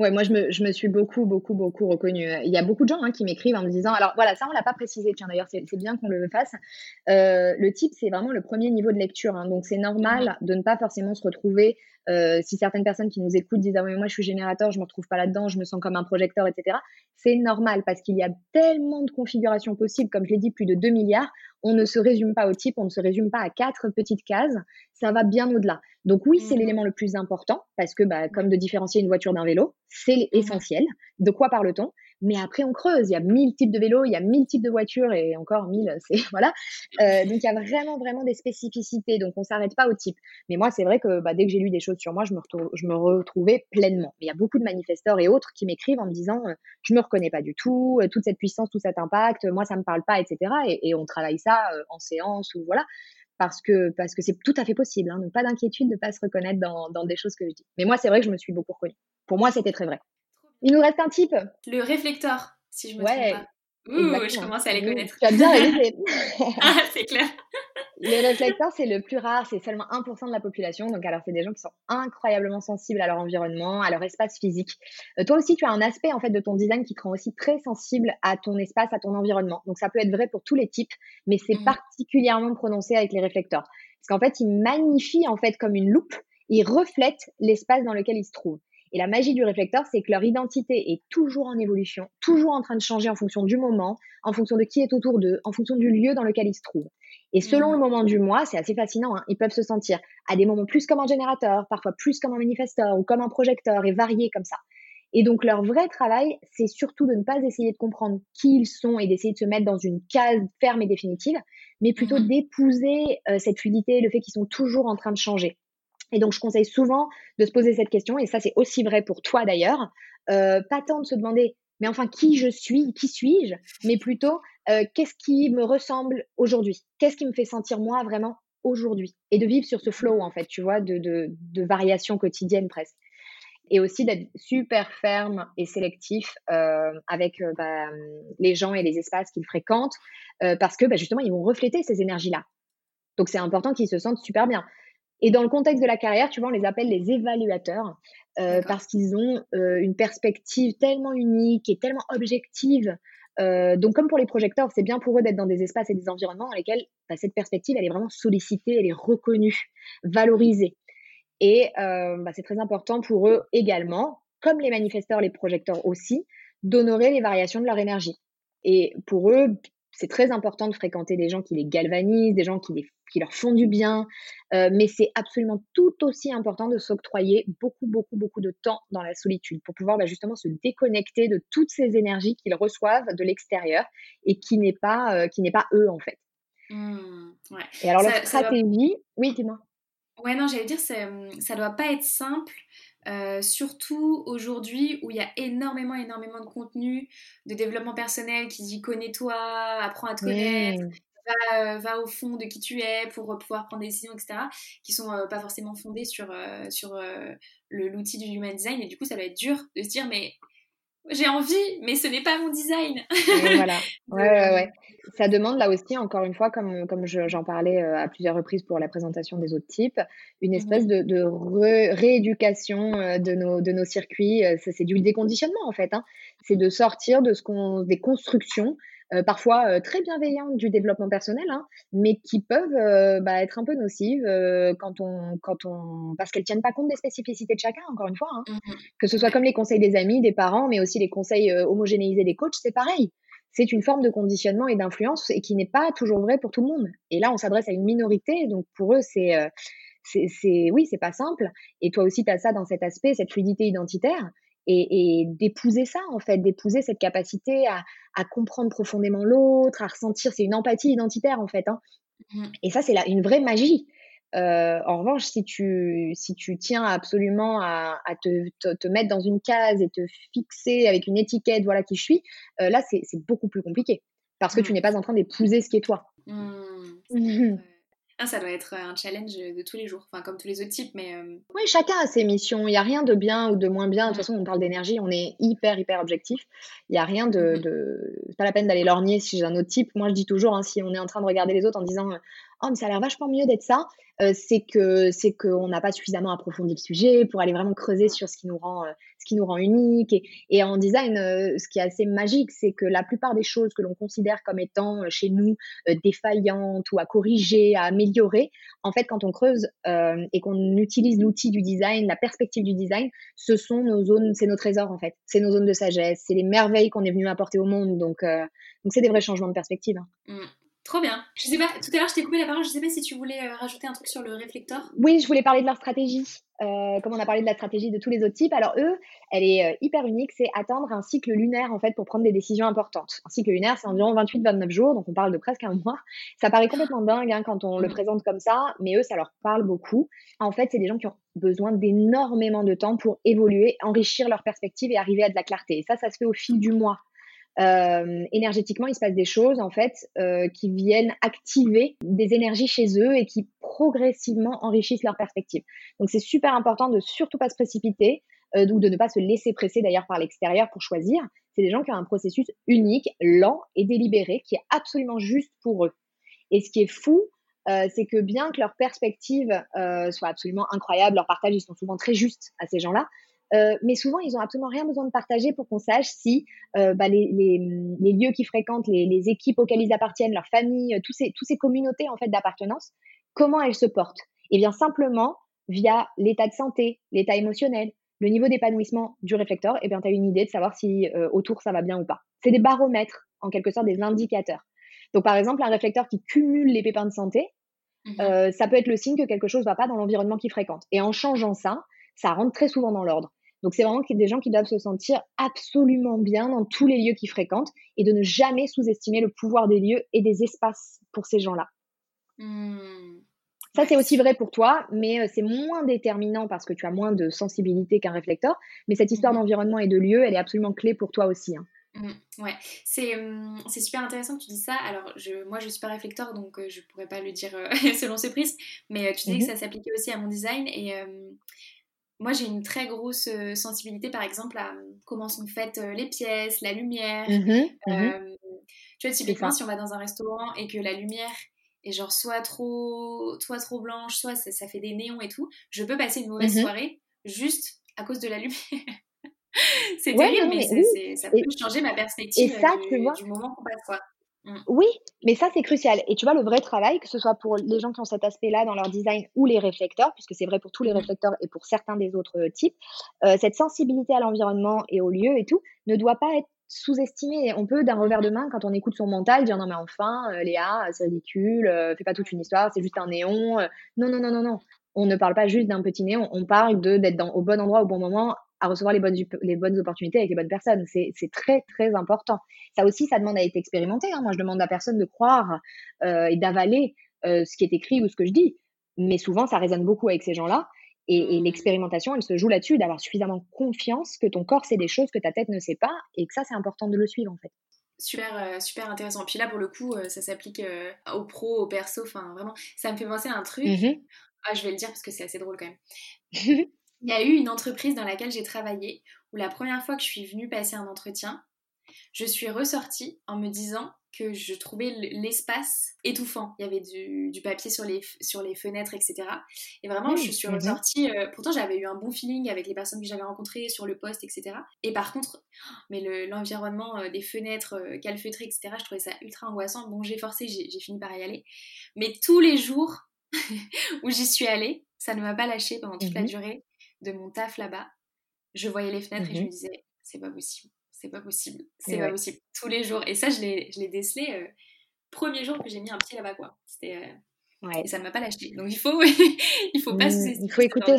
Ouais, moi, je me, je me, suis beaucoup, beaucoup, beaucoup reconnue. Il y a beaucoup de gens hein, qui m'écrivent en me disant, alors voilà, ça, on l'a pas précisé, tiens, d'ailleurs, c'est bien qu'on le fasse. Euh, le type, c'est vraiment le premier niveau de lecture. Hein, donc, c'est normal de ne pas forcément se retrouver euh, si certaines personnes qui nous écoutent disent ah oui, moi je suis générateur, je me retrouve pas là-dedans, je me sens comme un projecteur, etc. C'est normal parce qu'il y a tellement de configurations possibles, comme je l'ai dit, plus de 2 milliards. On ne se résume pas au type, on ne se résume pas à quatre petites cases. Ça va bien au-delà. Donc oui, c'est mmh l'élément le plus important parce que, bah, comme de différencier une voiture d'un vélo, c'est mmh essentiel. De quoi parle-t-on? Mais après, on creuse. Il y a mille types de vélos, il y a mille types de voitures et encore mille, [laughs] c'est voilà. Euh, donc il y a vraiment vraiment des spécificités. Donc on s'arrête pas au type. Mais moi, c'est vrai que bah, dès que j'ai lu des choses sur moi, je me, retrouvais pleinement. Mais il y a beaucoup de manifesteurs et autres qui m'écrivent en me disant, euh, je me reconnais pas du tout, euh, toute cette puissance, tout cet impact, moi ça me parle pas, etc. Et, on travaille ça euh, en séance ou voilà parce que parce que c'est tout à fait possible. Hein, donc pas d'inquiétude de pas se reconnaître dans, dans des choses que je dis. Mais moi, c'est vrai que je me suis beaucoup reconnue. Pour moi, c'était très vrai. Il nous reste un type. Le réflecteur, si je me trompe pas. Ouh, je commence à les connaître. Tu as bien réalisé. [laughs] ah, c'est clair. Les réflecteurs, c'est le plus rare, c'est seulement 1% de la population. Donc, alors, c'est des gens qui sont incroyablement sensibles à leur environnement, à leur espace physique. Euh, toi aussi, tu as un aspect, en fait, de ton design qui te rend aussi très sensible à ton espace, à ton environnement. Donc, ça peut être vrai pour tous les types, mais c'est mmh. particulièrement prononcé avec les réflecteurs. Parce qu'en fait, ils magnifient, en fait, comme une loupe, ils reflètent l'espace dans lequel ils se trouvent. Et la magie du réflecteur, c'est que leur identité est toujours en évolution, toujours en train de changer en fonction du moment, en fonction de qui est autour d'eux, en fonction du lieu dans lequel ils se trouvent. Et selon mmh. le moment du mois, c'est assez fascinant, hein, ils peuvent se sentir à des moments plus comme un générateur, parfois plus comme un manifesteur ou comme un projecteur et variés comme ça. Et donc leur vrai travail, c'est surtout de ne pas essayer de comprendre qui ils sont et d'essayer de se mettre dans une case ferme et définitive, mais plutôt mmh. d'épouser euh, cette fluidité, le fait qu'ils sont toujours en train de changer. Et donc, je conseille souvent de se poser cette question, et ça, c'est aussi vrai pour toi d'ailleurs. Euh, pas tant de se demander, mais enfin, qui je suis, qui suis-je, mais plutôt, euh, qu'est-ce qui me ressemble aujourd'hui? Qu'est-ce qui me fait sentir moi vraiment aujourd'hui? Et de vivre sur ce flow, en fait, tu vois, de, de, de variation quotidienne presque. Et aussi d'être super ferme et sélectif euh, avec bah, les gens et les espaces qu'ils fréquentent, parce que bah, justement, ils vont refléter ces énergies-là. Donc, c'est important qu'ils se sentent super bien. Et dans le contexte de la carrière, tu vois, on les appelle les évaluateurs euh, parce qu'ils ont euh, une perspective tellement unique et tellement objective donc, comme pour les projecteurs, c'est bien pour eux d'être dans des espaces et des environnements dans lesquels bah, cette perspective, elle est vraiment sollicitée, elle est reconnue, valorisée. Et bah, c'est très important pour eux également, comme les manifesteurs, les projecteurs aussi, d'honorer les variations de leur énergie. Et pour eux, c'est très important de fréquenter des gens qui les galvanisent, des gens qui, qui leur font du bien, euh, mais c'est absolument tout aussi important de s'octroyer beaucoup, beaucoup, beaucoup de temps dans la solitude pour pouvoir bah, justement se déconnecter de toutes ces énergies qu'ils reçoivent de l'extérieur et qui n'est pas, euh, qui n'est pas eux en fait. Mmh, ouais. Et alors la stratégie, oui, dis-moi. Ouais, non, j'allais dire, ça doit pas être simple euh, surtout aujourd'hui où il y a énormément, énormément de contenu de développement personnel qui dit connais-toi, apprends à te connaître, va, va, au fond de qui tu es pour pouvoir prendre des décisions, etc., qui sont euh, pas forcément fondées sur, euh, sur l'outil du human design. Et du coup, ça va être dur de se dire, mais j'ai envie, mais ce n'est pas mon design. voilà. [laughs] Ouais, ouais, ouais. Ça demande là aussi, encore une fois, comme, comme j'en parlais euh, à plusieurs reprises pour la présentation des autres types, une espèce mmh de, de rééducation euh, de nos, de nos circuits. Euh, c'est du déconditionnement en fait. Hein. C'est de sortir de ce qu'on, des constructions euh, parfois euh, très bienveillantes du développement personnel, hein, mais qui peuvent euh, bah, être un peu nocives quand on, quand on, parce qu'elles tiennent pas compte des spécificités de chacun, encore une fois. Hein. Mmh que ce soit comme les conseils des amis, des parents, mais aussi les conseils homogénéisés des coachs, c'est pareil. C'est une forme de conditionnement et d'influence et qui n'est pas toujours vrai pour tout le monde. Et là, on s'adresse à une minorité, donc pour eux, c'est c'est oui, c'est pas simple. Et toi aussi, tu as ça dans cet aspect, cette fluidité identitaire et, d'épouser ça, en fait, d'épouser cette capacité à, comprendre profondément l'autre, à ressentir, c'est une empathie identitaire, en fait. Hein. Mmh. Et ça, c'est une vraie magie. Euh, en revanche, si tu, si tu tiens absolument à, te, te, mettre dans une case et te fixer avec une étiquette, voilà qui je suis, euh, là, c'est beaucoup plus compliqué. Parce que tu mmh. n'es pas en train d'épouser ce qui est toi. Mmh. Ah, ça doit être un challenge de tous les jours, enfin comme tous les autres types, mais... Euh, oui, chacun a ses missions, il n'y a rien de bien ou de moins bien, de toute façon on parle d'énergie, on est hyper, hyper objectif, il n'y a rien de... Mm-hmm. de... C'est pas la peine d'aller lorgner si j'ai un autre type, moi je dis toujours, hein, si on est en train de regarder les autres en disant oh mais ça a l'air vachement mieux d'être ça, euh, c'est que c'est qu'on n'a pas suffisamment approfondi le sujet pour aller vraiment creuser sur ce qui nous rend euh, qui nous rend unique et, en design euh, ce qui est assez magique c'est que la plupart des choses que l'on considère comme étant chez nous défaillantes ou à corriger à améliorer en fait quand on creuse et qu'on utilise l'outil du design la perspective du design ce sont nos zones c'est nos trésors en fait c'est nos zones de sagesse c'est les merveilles qu'on est venu apporter au monde donc donc c'est des vrais changements de perspective hein. mmh. Trop bien. Je sais pas, tout à l'heure je t'ai coupé la parole, je sais pas si tu voulais euh, rajouter un truc sur le réflecteur. Oui, je voulais parler de leur stratégie. Euh, comme on a parlé de la stratégie de tous les autres types, alors eux, elle est euh, hyper unique, c'est attendre un cycle lunaire en fait pour prendre des décisions importantes. Un cycle lunaire, c'est environ 28-29 jours, donc on parle de presque un mois. Ça paraît complètement dingue hein, quand on le mm. présente comme ça, mais eux, ça leur parle beaucoup. En fait, c'est des gens qui ont besoin d'énormément de temps pour évoluer, enrichir leur perspective et arriver à de la clarté. Et ça, ça se fait au fil du mois. Euh, énergétiquement, il se passe des choses en fait euh, qui viennent activer des énergies chez eux et qui progressivement enrichissent leur perspective. Donc c'est super important de surtout pas se précipiter euh, ou de ne pas se laisser presser d'ailleurs par l'extérieur pour choisir. C'est des gens qui ont un processus unique, lent et délibéré qui est absolument juste pour eux. Et ce qui est fou, c'est que bien que leur perspective soit absolument incroyable, leur partage, ils sont souvent très justes à ces gens-là, euh, mais souvent, ils ont absolument rien besoin de partager pour qu'on sache si euh, bah, les, les, les, lieux qu'ils fréquentent, les, les, équipes auxquelles ils appartiennent, leur famille, euh, tous ces, tous ces communautés en fait d'appartenance, comment elles se portent? Et eh bien simplement via l'état de santé, l'état émotionnel, le niveau d'épanouissement du réflecteur, et eh bien tu as une idée de savoir si euh, autour ça va bien ou pas. C'est des baromètres, en quelque sorte des indicateurs. Donc par exemple, un réflecteur qui cumule les pépins de santé, mmh ça peut être le signe que quelque chose ne va pas dans l'environnement qu'il fréquente. Et en changeant ça, ça rentre très souvent dans l'ordre. Donc c'est vraiment des gens qui doivent se sentir absolument bien dans tous les lieux qu'ils fréquentent et de ne jamais sous-estimer le pouvoir des lieux et des espaces pour ces gens-là. Mmh. Ça, c'est aussi vrai pour toi, mais euh, c'est moins déterminant parce que tu as moins de sensibilité qu'un réflecteur. Mais cette histoire mmh. d'environnement et de lieu, elle est absolument clé pour toi aussi. Hein. Mmh, ouais, c'est super intéressant que tu dis ça. Alors, je, moi, je suis pas réflecteur, donc euh, je pourrais pas le dire euh, [laughs] selon ce prisme, mais tu disais que ça s'appliquait aussi à mon design. Et moi, j'ai une très grosse euh, sensibilité, par exemple, à euh, comment sont faites euh, les pièces, la lumière. Mmh mmh tu vois, typiquement, si on va dans un restaurant et que la lumière est genre soit trop, soit trop blanche, soit ça, fait des néons et tout, je peux passer une mauvaise mmh soirée juste à cause de la lumière. [laughs] c'est terrible, mais, ça peut changer ma perspective du, moment qu'on passe. Quoi. Mm. Oui, mais ça c'est crucial. Et tu vois, le vrai travail, que ce soit pour les gens qui ont cet aspect-là dans leur design ou les réflecteurs, puisque c'est vrai pour tous les mm. réflecteurs et pour certains des autres euh, types, euh, cette sensibilité à l'environnement et au lieu et tout ne doit pas être sous-estimée. On peut d'un revers de main, quand on écoute son mental, dire non mais enfin, euh, Léa, c'est ridicule, fais pas toute une histoire, c'est juste un néon. non, non, non, non, non. On ne parle pas juste d'un petit néon, on parle de d'être au bon endroit au bon moment à recevoir les bonnes, les bonnes opportunités avec les bonnes personnes. C'est très, très important. Ça aussi, ça demande à être expérimenté. Hein. Moi, je demande à personne de croire euh, et d'avaler euh, ce qui est écrit ou ce que je dis. Mais souvent, ça résonne beaucoup avec ces gens-là. Et, mmh. l'expérimentation, elle se joue là-dessus, d'avoir suffisamment confiance que ton corps sait des choses que ta tête ne sait pas et que ça, c'est important de le suivre en fait. Super, euh, super intéressant. Puis là, pour le coup, ça s'applique aux pros, aux perso. Enfin, vraiment, ça me fait penser à un truc. Mmh ah, je vais le dire parce que c'est assez drôle quand même. [laughs] Il y a eu une entreprise dans laquelle j'ai travaillé où la première fois que je suis venue passer un entretien, je suis ressortie en me disant que je trouvais l'espace étouffant. Il y avait du, papier sur les, sur les fenêtres, etc. Et vraiment, je suis ressortie. Euh, pourtant, j'avais eu un bon feeling avec les personnes que j'avais rencontrées sur le poste, etc. Et par contre, mais l'environnement euh, des fenêtres euh, calfeutrées, etc., je trouvais ça ultra angoissant. Bon, j'ai forcé, j'ai fini par y aller. Mais tous les jours [laughs] où j'y suis allée, ça ne m'a pas lâché pendant toute la mmh durée de mon taf là-bas, je voyais les fenêtres et je me mmh disais, c'est pas possible, c'est pas possible, c'est pas possible, tous les jours. Et ça, je l'ai décelé euh, premier jour que j'ai mis un pied là-bas, quoi. C'était. Euh, et ça ne m'a pas lâché. Donc il faut, [laughs] il faut pas mmh, Il faut écouter.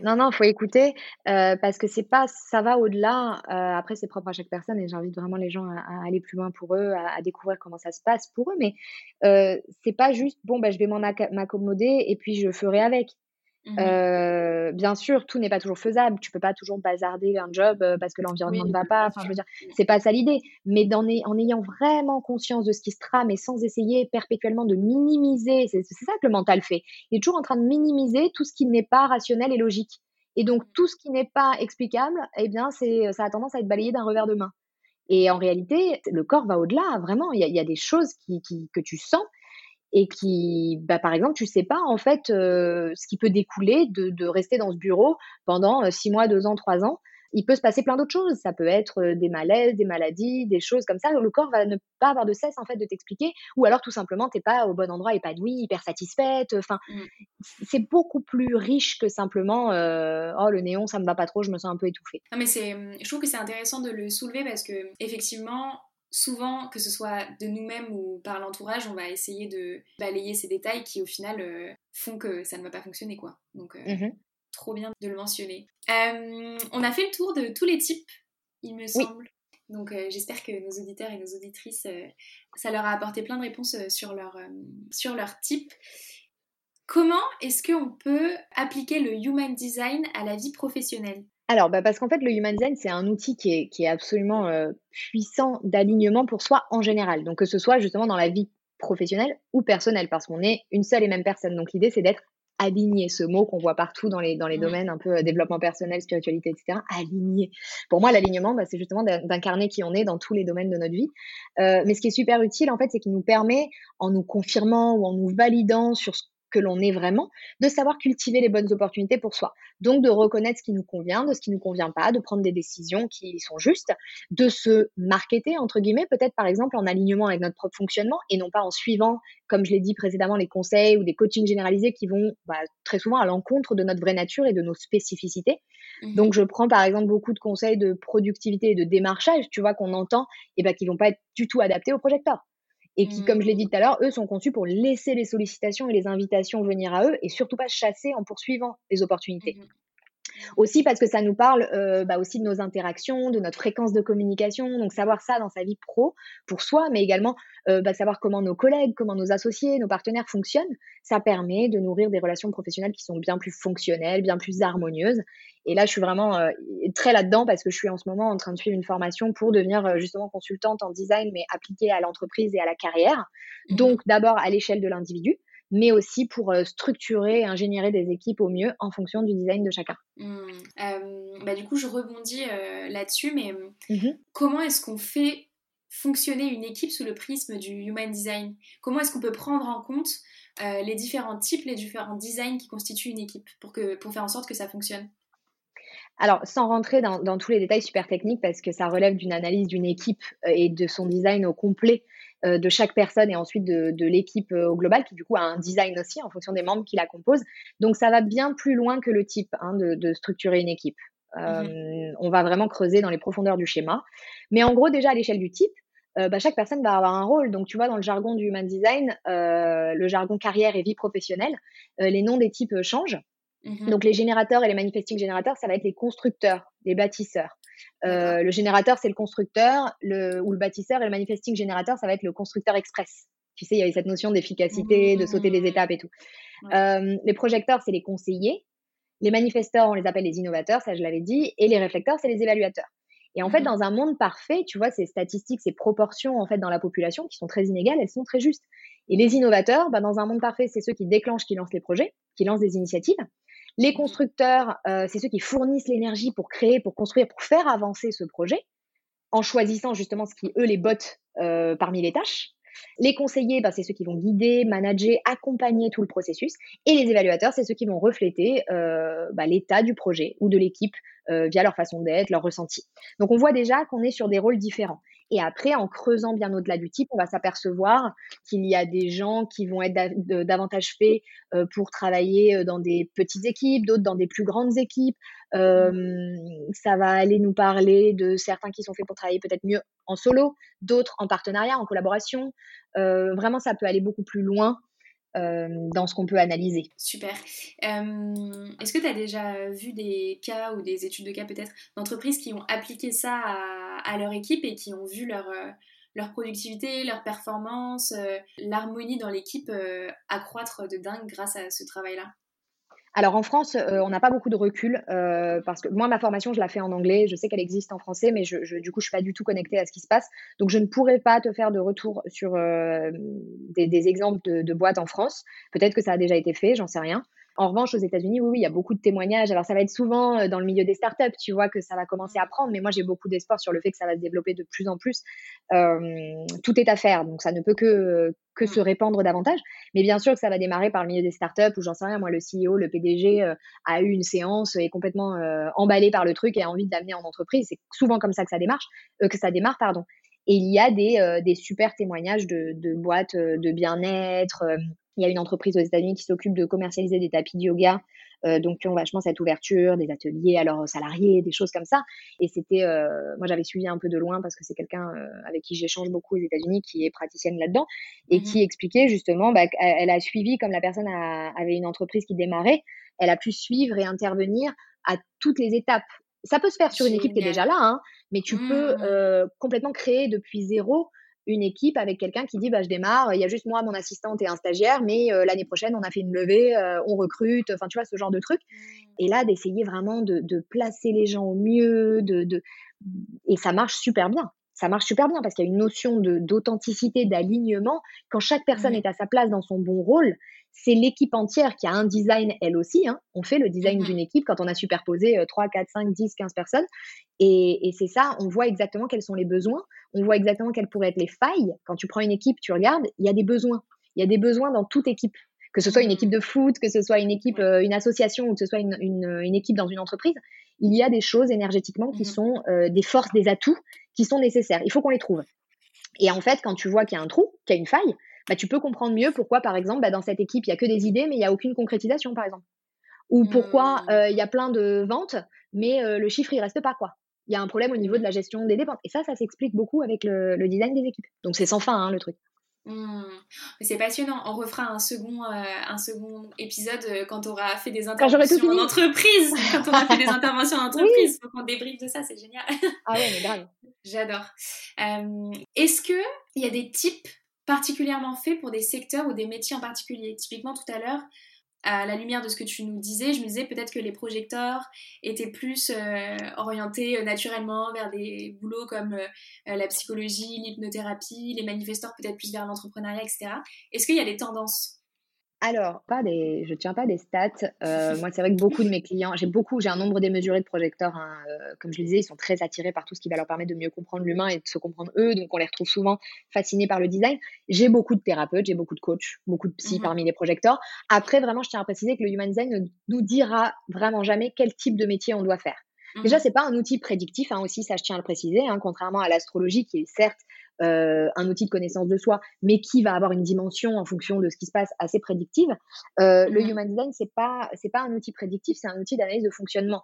Non, non, il faut écouter euh, parce que c'est pas, ça va au-delà. après, c'est propre à chaque personne et j'invite vraiment les gens à, aller plus loin pour eux, à, découvrir comment ça se passe pour eux. Mais c'est pas juste bon, bah, je vais m'en accommoder et puis je ferai avec. Mmh euh, bien sûr, tout n'est pas toujours faisable. Tu peux pas toujours bazarder un job euh, parce que l'environnement ne va pas. Enfin, je veux dire, c'est pas ça l'idée. Mais en, en, ayant vraiment conscience de ce qui se trame et sans essayer perpétuellement de minimiser, c'est ça que le mental fait. Il est toujours en train de minimiser tout ce qui n'est pas rationnel et logique. Et donc tout ce qui n'est pas explicable, eh bien, c'est ça a tendance à être balayé d'un revers de main. Et en réalité, le corps va au-delà. Vraiment, il y, y, a des choses qui, qui, que tu sens et qui, bah, par exemple, tu sais pas en fait euh, ce qui peut découler de, de, rester dans ce bureau pendant euh, six mois, deux ans, trois ans. Il peut se passer plein d'autres choses. Ça peut être euh, des malaises, des maladies, des choses comme ça. Le corps va ne pas avoir de cesse en fait de t'expliquer, ou alors tout simplement t'es pas au bon endroit, épanoui, hyper satisfaite. Enfin, mmh. c'est beaucoup plus riche que simplement euh, oh le néon ça me va pas trop, je me sens un peu étouffée. Non mais c'est, je trouve que c'est intéressant de le soulever parce que effectivement souvent, que ce soit de nous-mêmes ou par l'entourage, on va essayer de balayer ces détails qui, au final, euh, font que ça ne va pas fonctionner, quoi. Donc, euh, mmh trop bien de le mentionner. Euh, on a fait le tour de tous les types, il me semble. Donc, j'espère que nos auditeurs et nos auditrices, ça leur a apporté plein de réponses sur leur, sur leur type. Comment est-ce qu'on peut appliquer le human design à la vie professionnelle? Alors, bah, parce qu'en fait, le Human Design, c'est un outil qui est, qui est absolument euh, puissant d'alignement pour soi en général. Donc, que ce soit justement dans la vie professionnelle ou personnelle, parce qu'on est une seule et même personne. Donc, l'idée, c'est d'être aligné, ce mot qu'on voit partout dans les, dans les mmh. domaines un peu euh, développement personnel, spiritualité, etc. Aligné. Pour moi, l'alignement, bah, c'est justement d'incarner qui on est dans tous les domaines de notre vie. Euh, mais ce qui est super utile, en fait, c'est qu'il nous permet, en nous confirmant ou en nous validant sur ce que l'on est vraiment, de savoir cultiver les bonnes opportunités pour soi. Donc de reconnaître ce qui nous convient, de ce qui ne nous convient pas, de prendre des décisions qui sont justes, de se marketer, entre guillemets, peut-être par exemple en alignement avec notre propre fonctionnement et non pas en suivant, comme je l'ai dit précédemment, les conseils ou des coachings généralisés qui vont bah, très souvent à l'encontre de notre vraie nature et de nos spécificités. Mmh Donc je prends par exemple beaucoup de conseils de productivité et de démarchage, tu vois, qu'on entend, et bah, qui vont pas être du tout adaptés au projecteur et qui, comme je l'ai dit mmh. tout à l'heure, eux sont conçus pour laisser les sollicitations et les invitations venir à eux et surtout pas chasser en poursuivant les opportunités. Mmh aussi parce que ça nous parle euh, bah aussi de nos interactions, de notre fréquence de communication. Donc savoir ça dans sa vie pro pour soi, mais également euh, bah, savoir comment nos collègues, comment nos associés, nos partenaires fonctionnent, ça permet de nourrir des relations professionnelles qui sont bien plus fonctionnelles, bien plus harmonieuses. Et là, je suis vraiment euh, très là-dedans parce que je suis en ce moment en train de suivre une formation pour devenir justement consultante en design, mais appliquée à l'entreprise et à la carrière. Mmh Donc d'abord à l'échelle de l'individu mais aussi pour euh, structurer et ingénierer des équipes au mieux en fonction du design de chacun. Mmh. Euh, bah, du coup, je rebondis euh, là-dessus, mais mmh comment est-ce qu'on fait fonctionner une équipe sous le prisme du human design? Comment est-ce qu'on peut prendre en compte les différents types, les différents designs qui constituent une équipe pour, que, pour faire en sorte que ça fonctionne? Alors, sans rentrer dans, tous les détails super techniques, parce que ça relève d'une analyse d'une équipe et de son design au complet de chaque personne et ensuite de, l'équipe euh, au global, qui du coup a un design aussi en fonction des membres qui la composent. Donc, ça va bien plus loin que le type hein, de, structurer une équipe. Mmh on va vraiment creuser dans les profondeurs du schéma. Mais en gros, déjà à l'échelle du type, bah, chaque personne va avoir un rôle. Donc, tu vois, dans le jargon du human design, le jargon carrière et vie professionnelle, les noms des types changent. Mmh Donc les générateurs et les manifesting générateurs, ça va être les constructeurs, les bâtisseurs. Euh, le générateur, c'est le constructeur, le, ou le bâtisseur, et le manifesting générateur, ça va être le constructeur express. Tu sais, il y avait cette notion d'efficacité, de sauter des mmh. étapes et tout. Euh, les projecteurs, c'est les conseillers. Les manifesteurs, on les appelle les innovateurs, ça je l'avais dit. Et les réflecteurs, c'est les évaluateurs. Et en fait, mmh dans un monde parfait, tu vois, ces statistiques, ces proportions en fait dans la population qui sont très inégales, elles sont très justes. Et les innovateurs, bah, dans un monde parfait, c'est ceux qui déclenchent, qui lancent les projets, qui lancent des initiatives. Les constructeurs, euh, c'est ceux qui fournissent l'énergie pour créer, pour construire, pour faire avancer ce projet, en choisissant justement ce qui, eux, les bottes euh, parmi les tâches. Les conseillers, bah, c'est ceux qui vont guider, manager, accompagner tout le processus. Et les évaluateurs, c'est ceux qui vont refléter euh, bah, l'état du projet ou de l'équipe via leur façon d'être, leur ressenti. Donc on voit déjà qu'on est sur des rôles différents. Et après, en creusant bien au-delà du type, on va s'apercevoir qu'il y a des gens qui vont être davantage faits euh, pour travailler euh, dans des petites équipes, d'autres dans des plus grandes équipes. Euh, ça va aller nous parler de certains qui sont faits pour travailler peut-être mieux en solo, d'autres en partenariat, en collaboration. vraiment, ça peut aller beaucoup plus loin euh, dans ce qu'on peut analyser. Super. Euh, est-ce que tu as déjà vu des cas ou des études de cas peut-être d'entreprises qui ont appliqué ça à, leur équipe et qui ont vu leur, euh, leur productivité, leur performance, l'harmonie dans l'équipe accroître de dingue grâce à ce travail-là? Alors en France, euh, on n'a pas beaucoup de recul euh, parce que moi, ma formation, je la fais en anglais. Je sais qu'elle existe en français, mais je, du coup, je suis pas du tout connectée à ce qui se passe. Donc, je ne pourrais pas te faire de retour sur euh, des, exemples de, de, boîtes en France. Peut-être que ça a déjà été fait, j'en sais rien. En revanche, aux États-Unis, oui, oui, il y a beaucoup de témoignages. Alors, ça va être souvent euh, dans le milieu des startups, tu vois, que ça va commencer à prendre. Mais moi, j'ai beaucoup d'espoir sur le fait que ça va se développer de plus en plus. Euh, tout est à faire, donc ça ne peut que, que se répandre davantage. Mais bien sûr que ça va démarrer par le milieu des startups où j'en sais rien. Moi, le CEO, le PDG euh, a eu une séance et est complètement emballé par le truc et a envie d'amener en entreprise. C'est souvent comme ça que ça démarche, que ça démarre, pardon. Et il y a des, des super témoignages de, de boîtes de bien-être il y a une entreprise aux États-Unis qui s'occupe de commercialiser des tapis de yoga, euh, donc qui ont vachement cette ouverture, des ateliers à leurs salariés, des choses comme ça. Et c'était, euh, moi j'avais suivi un peu de loin parce que c'est quelqu'un euh, avec qui j'échange beaucoup aux États-Unis qui est praticienne là-dedans et mmh qui expliquait justement, bah, qu'elle a suivi comme la personne avait une entreprise qui démarrait, elle a pu suivre et intervenir à toutes les étapes. Ça peut se faire sur une équipe qui est déjà là, hein, mais tu peux mmh. complètement créer depuis zéro une équipe avec quelqu'un qui dit bah, je démarre, il y a juste moi, mon assistante et un stagiaire, mais euh, l'année prochaine, on a fait une levée, euh, on recrute, enfin tu vois, ce genre de truc. Mmh. Et là, d'essayer vraiment de, placer les gens au mieux, de, de, et ça marche super bien. Ça marche super bien parce qu'il y a une notion d'authenticité, d'alignement. Quand chaque personne mmh. est à sa place dans son bon rôle, c'est l'équipe entière qui a un design elle aussi. Hein. On fait le design mmh d'une équipe quand on a superposé 3, 4, 5, 10, 15 personnes. Et, et c'est ça, on voit exactement quels sont les besoins, on voit exactement quelles pourraient être les failles. Quand tu prends une équipe, tu regardes, il y a des besoins. Il y a des besoins dans toute équipe. Que ce soit une mmh. équipe de foot, que ce soit une équipe, euh, une association ou que ce soit une, une, équipe dans une entreprise, il y a des choses énergétiquement qui mmh. sont euh, des forces, des atouts qui sont nécessaires. Il faut qu'on les trouve. Et en fait, quand tu vois qu'il y a un trou, qu'il y a une faille, bah, tu peux comprendre mieux pourquoi, par exemple, bah, dans cette équipe, il n'y a que des idées, mais il n'y a aucune concrétisation, par exemple. Ou pourquoi mmh. euh, il y a plein de ventes, mais euh, le chiffre, il reste pas, quoi. Il y a un problème au niveau de la gestion des dépenses. Et ça, ça s'explique beaucoup avec le, design des équipes. Donc, c'est sans fin, hein, le truc. Mmh. C'est passionnant. On refera un second, euh, un second épisode [laughs] quand on aura fait des interventions en entreprise. quand on aura fait des interventions en entreprise. Faut qu'on débriefe de ça, c'est génial. ah ouais, mais grave. [laughs] J'adore. Est-ce qu'il y a des types particulièrement fait pour des secteurs ou des métiers en particulier? Typiquement tout à l'heure, à la lumière de ce que tu nous disais, je me disais peut-être que les projecteurs étaient plus euh, orientés euh, naturellement vers des boulots comme euh, la psychologie, l'hypnothérapie, les manifesteurs peut-être plus vers l'entrepreneuriat, etc. Est-ce qu'il y a des tendances alors, pas des, je tiens pas des stats. Euh, [laughs] moi, c'est vrai que beaucoup de mes clients, j'ai beaucoup, j'ai un nombre démesuré de projecteurs. Hein, euh, comme je le disais, ils sont très attirés par tout ce qui va leur permettre de mieux comprendre l'humain et de se comprendre eux. Donc, on les retrouve souvent fascinés par le design. J'ai beaucoup de thérapeutes, j'ai beaucoup de coachs, beaucoup de psy mmh parmi les projecteurs. Après, vraiment, je tiens à préciser que le human design ne nous dira vraiment jamais quel type de métier on doit faire. Mmh. Déjà, c'est pas un outil prédictif hein, aussi, ça je tiens à le préciser, hein, contrairement à l'astrologie qui est certes euh, un outil de connaissance de soi, mais qui va avoir une dimension en fonction de ce qui se passe assez prédictive. Euh, le mmh. Human Design, c'est pas c'est pas un outil prédictif, c'est un outil d'analyse de fonctionnement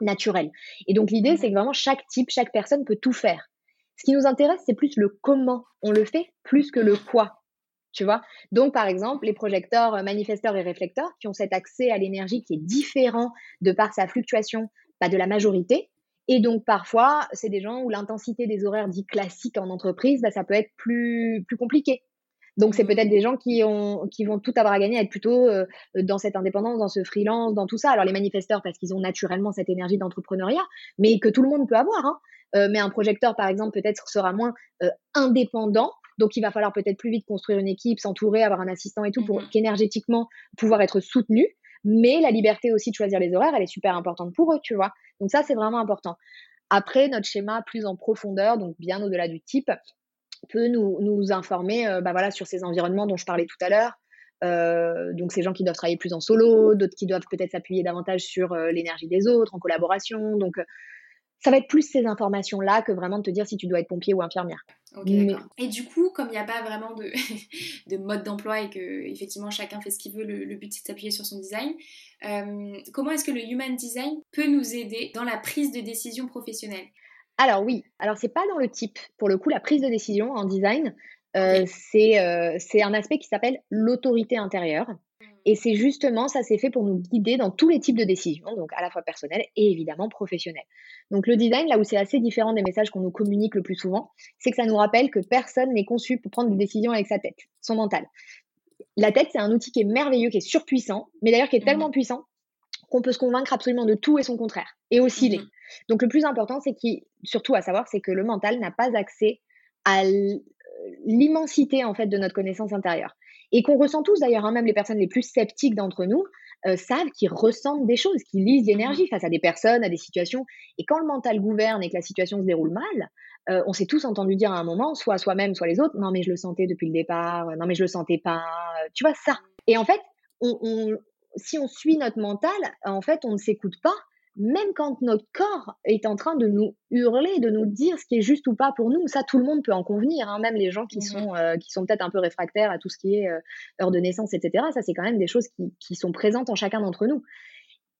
naturel. Et donc l'idée, c'est que vraiment chaque type, chaque personne peut tout faire. Ce qui nous intéresse, c'est plus le comment on le fait, plus que le quoi. Tu vois Donc, par exemple, les projecteurs, euh, manifesteurs et réflecteurs qui ont cet accès à l'énergie qui est différent de par sa fluctuation bah, de la majorité. Et donc, parfois, c'est des gens où l'intensité des horaires dits classiques en entreprise, bah, ça peut être plus, plus compliqué. Donc, c'est mmh. peut-être des gens qui, ont, qui vont tout avoir à gagner à être plutôt euh, dans cette indépendance, dans ce freelance, dans tout ça. Alors, les manifesteurs, parce qu'ils ont naturellement cette énergie d'entrepreneuriat, mais que tout le monde peut avoir. Hein. Euh, mais un projecteur, par exemple, peut-être sera moins indépendant donc, il va falloir peut-être plus vite construire une équipe, s'entourer, avoir un assistant et tout pour mmh qu'énergétiquement pouvoir être soutenu. Mais la liberté aussi de choisir les horaires, elle est super importante pour eux, tu vois. Donc ça, c'est vraiment important. Après, notre schéma plus en profondeur, donc bien au-delà du type, peut nous, nous informer euh, bah sur ces environnements dont je parlais tout à l'heure. Euh, donc ces gens qui doivent travailler plus en solo, d'autres qui doivent peut-être s'appuyer davantage sur euh, l'énergie des autres, en collaboration. Donc ça va être plus ces informations-là que vraiment de te dire si tu dois être pompier ou infirmière. Et du coup, comme il n'y a pas vraiment de, [laughs] de mode d'emploi et que effectivement chacun fait ce qu'il veut, le, but c'est de s'appuyer sur son design, euh, comment est-ce que le human design peut nous aider dans la prise de décision professionnelle? Alors oui, alors c'est pas dans le type. Pour le coup, la prise de décision en design, euh, euh, c'est un aspect qui s'appelle l'autorité intérieure. Et c'est justement, ça s'est fait pour nous guider dans tous les types de décisions, donc à la fois personnelles et évidemment professionnelles. Donc le design, là où c'est assez différent des messages qu'on nous communique le plus souvent, c'est que ça nous rappelle que personne n'est conçu pour prendre des décisions avec sa tête, son mental. La tête, c'est un outil qui est merveilleux, qui est surpuissant, mais d'ailleurs qui est mmh tellement puissant qu'on peut se convaincre absolument de tout et son contraire, et osciller. Mmh donc le plus important, c'est qui, surtout à savoir, c'est que le mental n'a pas accès à l'immensité en fait de notre connaissance intérieure et qu'on ressent tous d'ailleurs, hein, même les personnes les plus sceptiques d'entre nous euh, savent qu'ils ressentent des choses, qu'ils lisent l'énergie face à des personnes, à des situations. Et quand le mental gouverne et que la situation se déroule mal, euh, on s'est tous entendu dire à un moment, soit soi-même, soit les autres, non mais je le sentais depuis le départ, non mais je le sentais pas, tu vois ça. Et en fait, si on suit notre mental, en fait, on ne s'écoute pas même quand notre corps est en train de nous hurler, de nous dire ce qui est juste ou pas pour nous, ça tout le monde peut en convenir, hein, même les gens qui sont, euh, qui sont peut-être un peu réfractaires à tout ce qui est euh, heure de naissance, etc. Ça, c'est quand même des choses qui, qui sont présentes en chacun d'entre nous.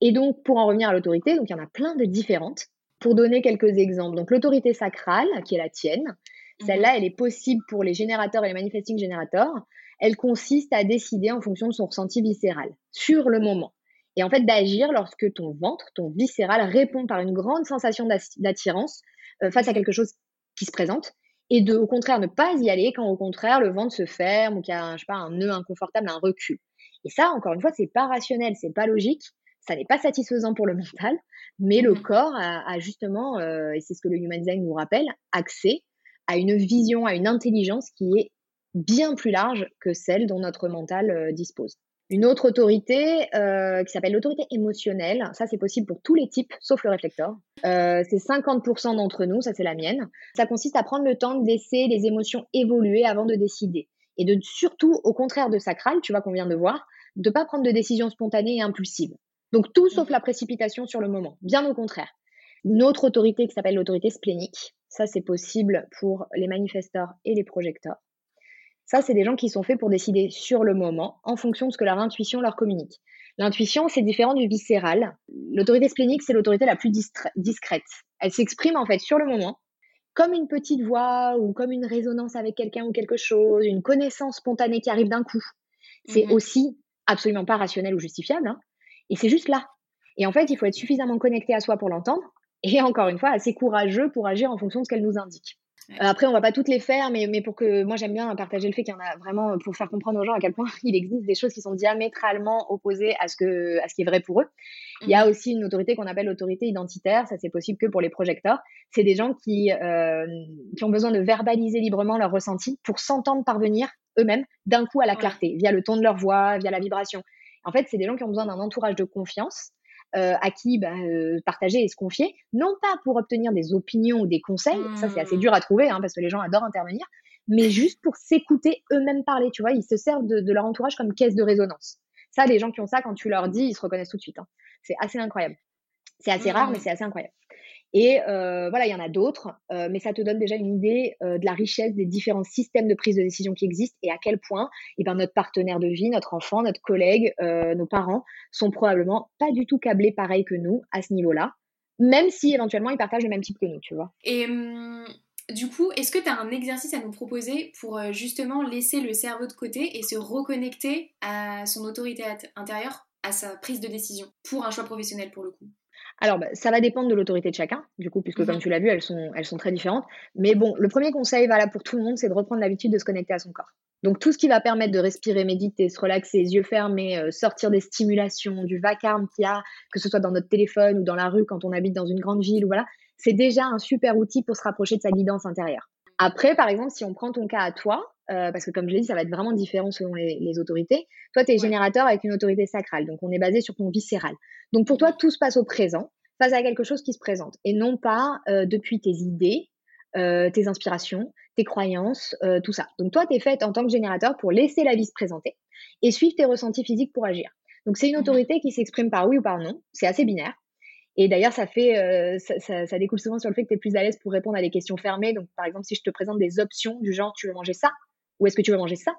Et donc, pour en revenir à l'autorité, donc il y en a plein de différentes. Pour donner quelques exemples, donc l'autorité sacrale, qui est la tienne, celle-là, elle est possible pour les générateurs et les manifesting générateurs. Elle consiste à décider en fonction de son ressenti viscéral, sur le moment et en fait d'agir lorsque ton ventre, ton viscéral répond par une grande sensation d'attirance euh, face à quelque chose qui se présente et de au contraire ne pas y aller quand au contraire le ventre se ferme ou qu'il y a je sais pas un nœud inconfortable, un recul. Et ça encore une fois c'est pas rationnel, c'est pas logique, ça n'est pas satisfaisant pour le [laughs] mental, mais le mmh. corps a, justement euh, et c'est ce que le human design nous rappelle, accès à une vision, à une intelligence qui est bien plus large que celle dont notre mental euh, dispose. Une autre autorité euh, qui s'appelle l'autorité émotionnelle. Ça, c'est possible pour tous les types, sauf le réflecteur. Euh, c'est 50% d'entre nous, ça c'est la mienne. Ça consiste à prendre le temps de laisser les émotions évoluer avant de décider. Et surtout, au contraire de sacral, tu vois qu'on vient de voir, de pas prendre de décisions spontanées et impulsives. Donc tout sauf la précipitation sur le moment, bien au contraire. Une autre autorité qui s'appelle l'autorité splénique. Ça, c'est possible pour les manifesteurs et les projecteurs. Ça, c'est des gens qui sont faits pour décider sur le moment, en fonction de ce que leur intuition leur communique. L'intuition, c'est différent du viscéral. L'autorité splénique, c'est l'autorité la plus discrète. Elle s'exprime en fait sur le moment, comme une petite voix ou comme une résonance avec quelqu'un ou quelque chose, une connaissance spontanée qui arrive d'un coup. C'est mhm. aussi absolument pas rationnel ou justifiable. Hein. et c'est juste là. Et en fait, il faut être suffisamment connecté à soi pour l'entendre et encore une fois, assez courageux pour agir en fonction de ce qu'elle nous indique. Euh, après, on va pas toutes les faire, mais, mais pour que moi j'aime bien partager le fait qu'il y en a vraiment pour faire comprendre aux gens à quel point [laughs] il existe des choses qui sont diamétralement opposées à ce que à ce qui est vrai pour eux. Il y a mmh. aussi une autorité qu'on appelle l'autorité identitaire. Ça, c'est possible que pour les projecteurs. C'est des gens qui euh, qui ont besoin de verbaliser librement leurs ressentis pour s'entendre parvenir eux-mêmes d'un coup à la clarté, via le ton de leur voix, via la vibration. En fait, c'est des gens qui ont besoin d'un entourage de confiance euh, à qui bah, euh, partager et se confier, non pas pour obtenir des opinions ou des conseils, ça c'est assez mmh. dur à trouver hein, parce que les gens adorent intervenir, mais juste pour s'écouter eux-mêmes parler, tu vois, ils se servent de, leur entourage comme caisse de résonance. Ça, les gens qui ont ça, quand tu leur dis, ils se reconnaissent tout de suite. Hein. C'est assez incroyable. C'est assez rare, mais mmh. c'est assez incroyable. Et voilà, il y en a d'autres, mais ça te donne déjà une idée de la richesse des différents systèmes de prise de décision qui existent et à quel point eh ben, notre partenaire de vie, notre enfant, notre collègue, nos parents sont probablement pas du tout câblés pareil que nous à ce niveau-là, même si éventuellement ils partagent le même type que nous, tu vois. Et hum, du coup, est-ce que tu as un exercice à nous proposer pour justement laisser le cerveau de côté et se reconnecter à son autorité intérieure, à sa prise de décision, pour un choix professionnel pour le coup? Alors, bah, ça va dépendre de l'autorité de chacun, du coup, puisque comme mhm. tu l'as vu, elles sont, elles sont très différentes. Mais bon, le premier conseil valable pour tout le monde, c'est de reprendre l'habitude de se connecter à son corps. Donc, tout ce qui va permettre de respirer, méditer, se relaxer, les yeux fermés, euh, sortir des stimulations, du vacarme qu'il y a, que ce soit dans notre téléphone ou dans la rue quand on habite dans une grande ville, ou voilà, c'est déjà un super outil pour se rapprocher de sa guidance intérieure. Après, par exemple, si on prend ton cas à toi, euh, parce que comme je l'ai dit, ça va être vraiment différent selon les, autorités. Toi, tu es générateur avec une autorité sacrale, donc on est basé sur ton viscéral. Donc pour toi, tout se passe au présent, face à quelque chose qui se présente, et non pas euh, depuis tes idées, euh, tes inspirations, tes croyances, tout ça. Donc toi, tu es faite en tant que générateur pour laisser la vie se présenter et suivre tes ressentis physiques pour agir. Donc c'est une mmh autorité qui s'exprime par oui ou par non, c'est assez binaire. Et d'ailleurs, ça fait, ça, ça, découle souvent sur le fait que tu es plus à l'aise pour répondre à des questions fermées. Donc, par exemple, si je te présente des options du genre, tu veux manger ça? Ou est-ce que tu veux manger ça?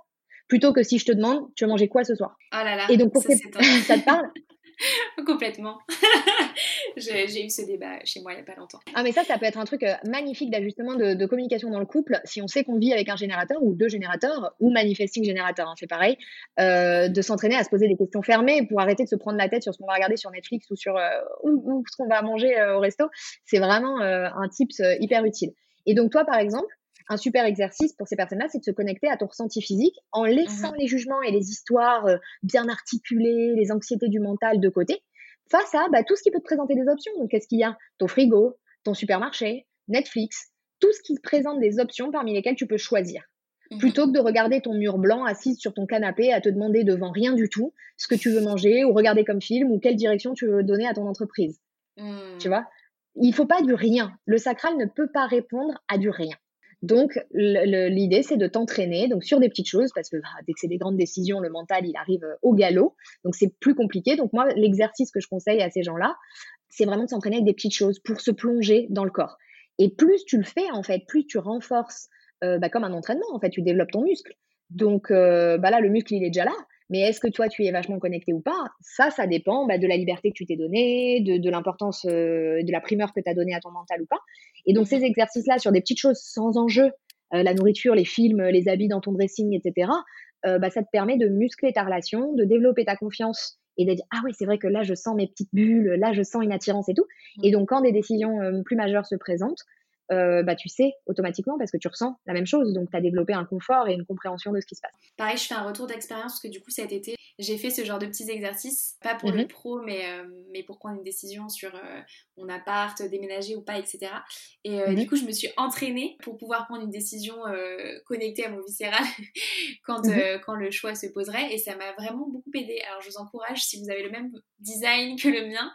Plutôt que si je te demande, tu veux manger quoi ce soir? Oh là là. Et donc, pour ça, [laughs] ça te parle? [laughs] Complètement. [laughs] J'ai eu ce débat chez moi il n'y a pas longtemps. Ah, mais ça, ça peut être un truc euh, magnifique d'ajustement de, communication dans le couple. Si on sait qu'on vit avec un générateur ou deux générateurs ou manifesting générateur, hein, c'est pareil, euh, de s'entraîner à se poser des questions fermées pour arrêter de se prendre la tête sur ce qu'on va regarder sur Netflix ou sur euh, ou, ce qu'on va manger au resto. C'est vraiment un tips hyper utile. Et donc, toi, par exemple, un super exercice pour ces personnes-là, c'est de se connecter à ton ressenti physique en laissant mhm. les jugements et les histoires euh, bien articulées, les anxiétés du mental de côté, face à bah, tout ce qui peut te présenter des options. Donc, qu'est-ce qu'il y a? Ton frigo, ton supermarché, Netflix, tout ce qui te présente des options parmi lesquelles tu peux choisir. Mhm. Plutôt que de regarder ton mur blanc assise sur ton canapé à te demander devant rien du tout ce que tu veux manger ou regarder comme film ou quelle direction tu veux donner à ton entreprise. Hmm. Tu vois? Il faut pas du rien. Le sacral ne peut pas répondre à du rien. Donc, l'idée, c'est de t'entraîner donc sur des petites choses, parce que bah, dès que c'est des grandes décisions, le mental, il arrive euh, au galop. Donc, c'est plus compliqué. Donc, moi, l'exercice que je conseille à ces gens-là, c'est vraiment de s'entraîner avec des petites choses pour se plonger dans le corps. Et plus tu le fais, en fait, plus tu renforces, euh, bah, comme un entraînement, en fait, tu développes ton muscle. Donc, euh, bah là, le muscle, il est déjà là. Mais est-ce que toi, tu es vachement connecté ou pas? Ça, ça dépend bah, de la liberté que tu t'es donnée, de, l'importance, euh, de la primeur que tu as donnée à ton mental ou pas. Et donc, ces exercices-là, sur des petites choses sans enjeu, euh, la nourriture, les films, les habits dans ton dressing, etc., euh, bah, ça te permet de muscler ta relation, de développer ta confiance et de dire ah oui c'est vrai que là je sens mes petites bulles, là je sens une attirance et tout. Et donc quand des décisions plus majeures se présentent, euh, bah, tu sais automatiquement parce que tu ressens la même chose. Donc, tu as développé un confort et une compréhension de ce qui se passe. Pareil, je fais un retour d'expérience parce que du coup, cet été, j'ai fait ce genre de petits exercices, pas pour le mhm. pro, mais, euh, mais pour prendre une décision sur euh, mon appart, déménager ou pas, etc. Et mhm. du coup, je me suis entraînée pour pouvoir prendre une décision connectée à mon viscéral [laughs] quand, mhm. quand le choix se poserait. Et ça m'a vraiment beaucoup aidé. Alors, je vous encourage, si vous avez le même design que le mien,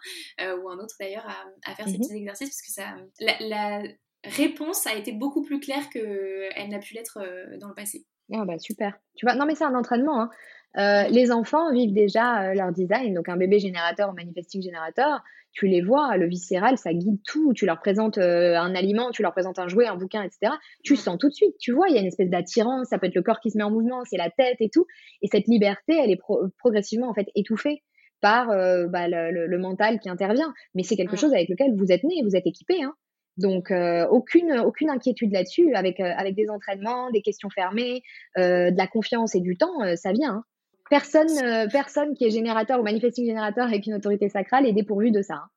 ou un autre d'ailleurs, à, faire ces petits exercices parce que ça. la réponse a été beaucoup plus claire qu'elle n'a pu l'être euh, dans le passé. Ah bah super. Tu vois, non mais c'est un entraînement. Hein. Euh, les enfants vivent déjà euh, leur design, donc un bébé générateur ou manifesting générateur, tu les vois, le viscéral, ça guide tout. Tu leur présentes un aliment, tu leur présentes un jouet, un bouquin, etc. Tu sens tout de suite, tu vois, il y a une espèce d'attirance, ça peut être le corps qui se met en mouvement, c'est la tête et tout. Et cette liberté, elle est progressivement en fait étouffée par bah, le, mental qui intervient. Mais c'est quelque chose avec lequel vous êtes né, vous êtes équipé. Hein. Donc, euh, aucune, aucune inquiétude là-dessus. Avec, euh, avec des entraînements, des questions fermées, euh, de la confiance et du temps, ça vient. Hein. Personne, personne qui est générateur ou manifesting générateur avec une autorité sacrale est dépourvu de ça. Hein.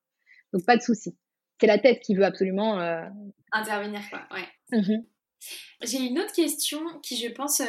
Donc, pas de souci. C'est la tête qui veut absolument intervenir. Quoi. Ouais. Mmh J'ai une autre question qui, je pense,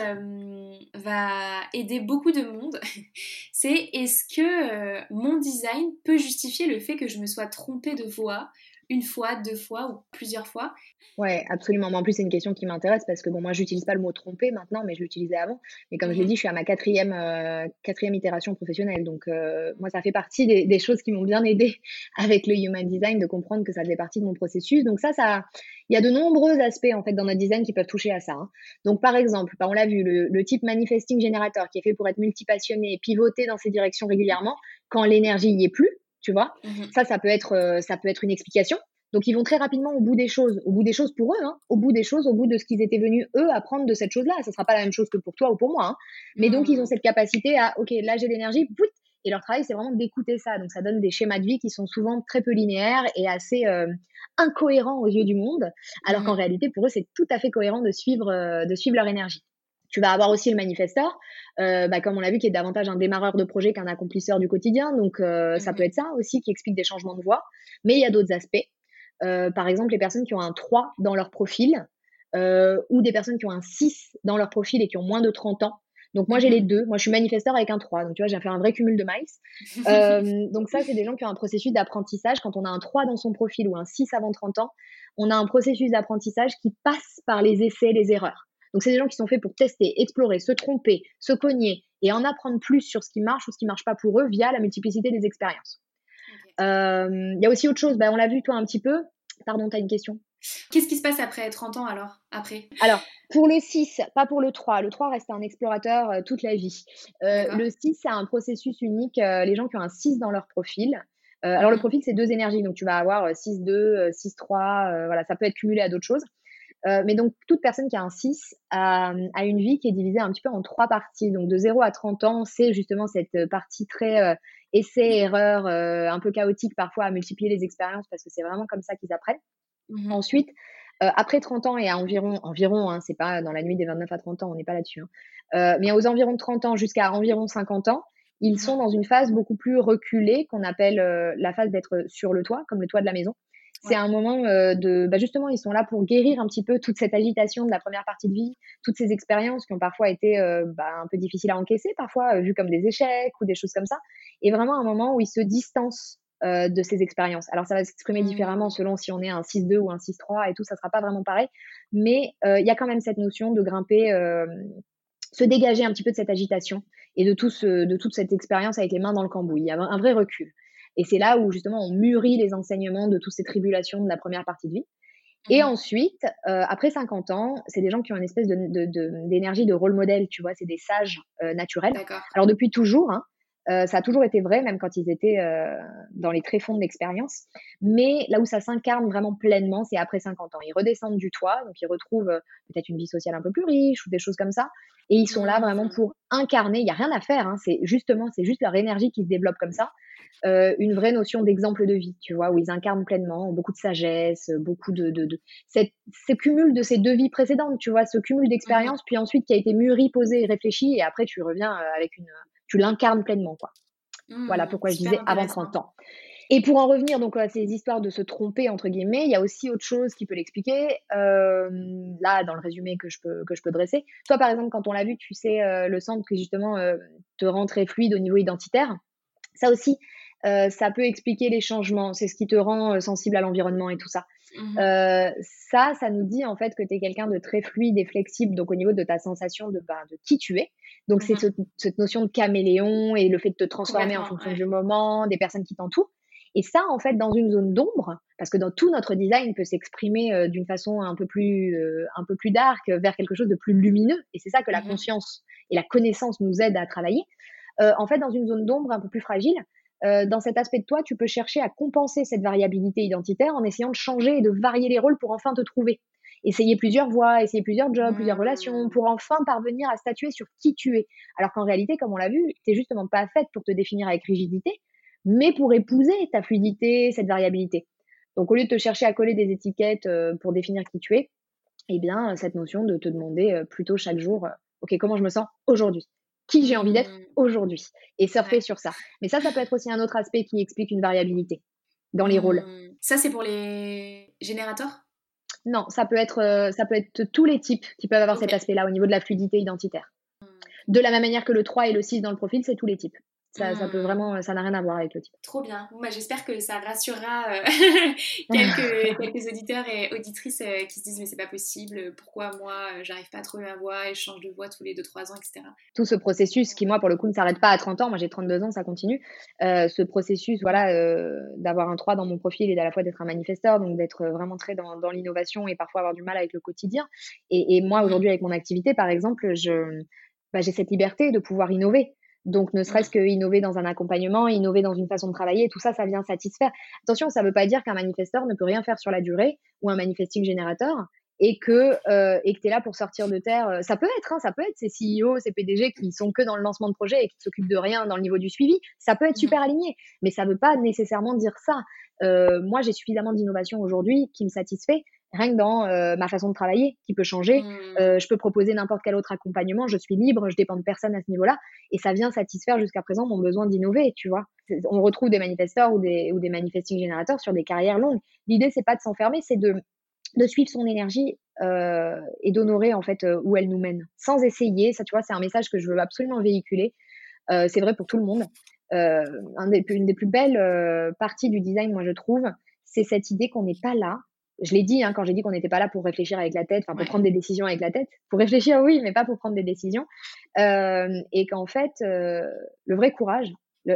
va aider beaucoup de monde. [laughs] C'est est-ce que mon design peut justifier le fait que je me sois trompée de voix une fois, deux fois ou plusieurs fois Ouais, absolument. Mais en plus, c'est une question qui m'intéresse parce que bon, moi, j'utilise pas le mot tromper maintenant, mais je l'utilisais avant. Mais comme je l'ai mhm. dit, je suis à ma quatrième, euh, quatrième itération professionnelle. Donc, euh, moi, ça fait partie des, choses qui m'ont bien aidé [laughs] avec le human design de comprendre que ça faisait partie de mon processus. Donc, ça, ça, il y a de nombreux aspects en fait dans notre design qui peuvent toucher à ça. Hein. Donc, par exemple, bah, on l'a vu, le, le, type manifesting générateur qui est fait pour être multipassionné, pivoter dans ses directions régulièrement quand l'énergie n'y est plus tu vois. Mmh ça, ça peut être, euh, ça peut être une explication. Donc, ils vont très rapidement au bout des choses, au bout des choses pour eux, hein, au bout des choses, au bout de ce qu'ils étaient venus, eux, apprendre de cette chose-là. Ça ne sera pas la même chose que pour toi ou pour moi. Hein. Mais donc, ils ont mmh. cette capacité à, OK, là, j'ai l'énergie, et leur travail, c'est vraiment d'écouter ça. Donc, ça donne des schémas de vie qui sont souvent très peu linéaires et assez euh, incohérents aux yeux du monde, alors qu'en mmh. réalité, pour eux, c'est tout à fait cohérent de suivre, euh, de suivre leur énergie. Tu vas avoir aussi le manifesteur, euh, bah, comme on l'a vu, qui est davantage un démarreur de projet qu'un accomplisseur du quotidien. Donc, ça mmh. peut être ça aussi qui explique des changements de voix. Mais il y a d'autres aspects. par exemple, les personnes qui ont un 3 dans leur profil, ou des personnes qui ont un 6 dans leur profil et qui ont moins de 30 ans. Donc moi j'ai les mhm. deux. Moi je suis manifesteur avec un 3. Donc tu vois, j'ai fait un vrai cumul de maïs. [laughs] Euh, donc ça c'est des gens qui ont un processus d'apprentissage. Quand on a un 3 dans son profil ou un 6 avant 30 ans, on a un processus d'apprentissage qui passe par les essais, les erreurs. Donc c'est des gens qui sont faits pour tester, explorer, se tromper, se cogner et en apprendre plus sur ce qui marche ou ce qui marche pas pour eux via la multiplicité des expériences. Euh, il y a aussi autre chose, bah, on l'a vu toi un petit peu. Pardon, tu as une question? Qu'est-ce qui se passe après 30 ans alors? Après? Alors, pour le 6, pas pour le 3. Le 3 reste un explorateur euh, toute la vie. Euh, le 6, c'est un processus unique. Euh, les gens qui ont un 6 dans leur profil. alors, le mhm. profil, c'est deux énergies. Donc, tu vas avoir 6-2, 6-3. voilà, ça peut être cumulé à d'autres choses. Mais donc, toute personne qui a un 6 a, a, une vie qui est divisée un petit peu en trois parties. Donc, de 0 à 30 ans, c'est justement cette partie très essai, erreur, un peu chaotique parfois à multiplier les expériences parce que c'est vraiment comme ça qu'ils apprennent. Mmh Ensuite, euh, après 30 ans et à environ, environ hein, c'est pas dans la nuit des 29 à 30 ans, on n'est pas là-dessus, hein, euh, mais aux environs de 30 ans jusqu'à environ 50 ans, ils mmh sont dans une phase beaucoup plus reculée qu'on appelle euh, la phase d'être sur le toit, comme le toit de la maison. C'est un moment de, bah justement, ils sont là pour guérir un petit peu toute cette agitation de la première partie de vie, toutes ces expériences qui ont parfois été bah, un peu difficiles à encaisser, parfois vues comme des échecs ou des choses comme ça. Et vraiment un moment où ils se distancent euh, de ces expériences. Alors ça va s'exprimer mmh. différemment selon si on est un 6-2 ou un 6-3 et tout, ça sera pas vraiment pareil. Mais euh, il y a quand même cette notion de grimper, euh, se dégager un petit peu de cette agitation et de, tout ce, de toute cette expérience avec les mains dans le cambouis. Il y a un vrai recul. Et c'est là où justement on mûrit les enseignements de toutes ces tribulations de la première partie de vie. Et mmh. ensuite, après 50 ans, c'est des gens qui ont une espèce d'énergie de, de, de, rôle modèle, tu vois, c'est des sages naturels. Alors depuis toujours, hein, euh, ça a toujours été vrai, même quand ils étaient euh, dans les tréfonds de l'expérience. Mais là où ça s'incarne vraiment pleinement, c'est après 50 ans. Ils redescendent du toit, donc ils retrouvent euh, peut-être une vie sociale un peu plus riche ou des choses comme ça. Et ils sont là vraiment pour incarner. Il n'y a rien à faire. Hein, c'est justement, c'est juste leur énergie qui se développe comme ça. Une vraie notion d'exemple de vie, tu vois, où ils incarnent pleinement beaucoup de sagesse, beaucoup de, de, de cette, ce cumul de ces deux vies précédentes, tu vois, ce cumul d'expériences, mmh puis ensuite qui a été mûri, posé, réfléchi, et après tu reviens avec une tu l'incarnes pleinement, quoi. voilà mmh, pourquoi je disais avant 30 ans. Et pour en revenir donc à ces histoires de se tromper entre guillemets, il y a aussi autre chose qui peut l'expliquer. Euh, là, dans le résumé que je peux que je peux dresser, toi par exemple quand on l'a vu, tu sais euh, le centre qui justement euh, te rend très fluide au niveau identitaire. Ça aussi, ça peut expliquer les changements. C'est ce qui te rend sensible à l'environnement et tout ça. Mmh ça, ça nous dit en fait que tu es quelqu'un de très fluide et flexible, donc au niveau de ta sensation de, bah, de qui tu es. Donc c'est mmh cette notion de caméléon et le fait de te transformer en fonction du moment, des personnes qui t'entourent. Et ça, en fait, dans une zone d'ombre, parce que dans tout notre design peut s'exprimer d'une façon un peu plus, un peu plus dark vers quelque chose de plus lumineux. Et c'est ça que la mmh conscience et la connaissance nous aident à travailler. en fait, dans une zone d'ombre un peu plus fragile, euh, dans cet aspect de toi, tu peux chercher à compenser cette variabilité identitaire en essayant de changer et de varier les rôles pour enfin te trouver. Essayer plusieurs voies, essayer plusieurs jobs, plusieurs relations, mmh. pour enfin parvenir à statuer sur qui tu es. Alors qu'en réalité, comme on l'a vu, tu justement pas faite pour te définir avec rigidité, mais pour épouser ta fluidité, cette variabilité. Donc au lieu de te chercher à coller des étiquettes euh, pour définir qui tu es, eh bien, cette notion de te demander euh, plutôt chaque jour, OK, comment je me sens aujourd'hui? Qui j'ai envie d'être mmh. aujourd'hui et surfer sur ça. Mais ça, ça peut être aussi un autre aspect qui explique une variabilité dans les rôles. Mmh. Ça, c'est pour les générateurs? Non, ça peut, être, euh, ça peut être tous les types qui peuvent avoir cet aspect-là au niveau de la fluidité identitaire. Mmh. De la même manière que le 3 et le 6 dans le profil, c'est tous les types. Ça, ça, peut hmm. vraiment, ça n'a rien à voir avec le type. Trop bien. Bah, J'espère que ça rassurera euh, [laughs] quelques, quelques, auditeurs et auditrices euh, qui se disent mais c'est pas possible, pourquoi moi euh, j'arrive pas à trouver ma voix et je change de voix tous les 2-3 ans, etc. Tout ce processus qui moi pour le coup ne s'arrête pas à 30 ans, moi j'ai 32 ans, ça continue. ce processus voilà d'avoir un 3 dans mon profil et à la fois d'être un manifesteur, donc d'être vraiment très dans, dans l'innovation et parfois avoir du mal avec le quotidien. Et, et moi aujourd'hui avec mon activité par exemple, je bah, j'ai cette liberté de pouvoir innover. Donc, ne serait-ce que innover dans un accompagnement, innover dans une façon de travailler, tout ça, ça vient satisfaire. Attention, ça ne veut pas dire qu'un manifesteur ne peut rien faire sur la durée ou un manifesting générateur et que euh, et que tu es là pour sortir de terre. Euh, ça peut être, hein, ça peut être ces CEO, ces PDG qui sont que dans le lancement de projet et qui s'occupent de rien dans le niveau du suivi. Ça peut être super aligné, mais ça ne veut pas nécessairement dire ça. Euh, moi, j'ai suffisamment d'innovation aujourd'hui qui me satisfait, rien que dans ma façon de travailler, qui peut changer. Mmh. je peux proposer n'importe quel autre accompagnement. Je suis libre, je dépends de personne à ce niveau-là, et ça vient satisfaire jusqu'à présent mon besoin d'innover. Tu vois, on retrouve des manifesteurs ou des ou des manifesting générateurs sur des carrières longues. L'idée, c'est pas de s'enfermer, c'est de de suivre son énergie euh, et d'honorer en fait euh, où elle nous mène, sans essayer. Ça, tu vois, c'est un message que je veux absolument véhiculer. Euh, c'est vrai pour tout le monde. Un des, une des plus belles parties du design, moi je trouve, c'est cette idée qu'on n'est pas là. Je l'ai dit hein, quand j'ai dit qu'on n'était pas là pour réfléchir avec la tête, enfin pour prendre des décisions avec la tête. Pour réfléchir, oui, mais pas pour prendre des décisions. et qu'en fait, le vrai courage,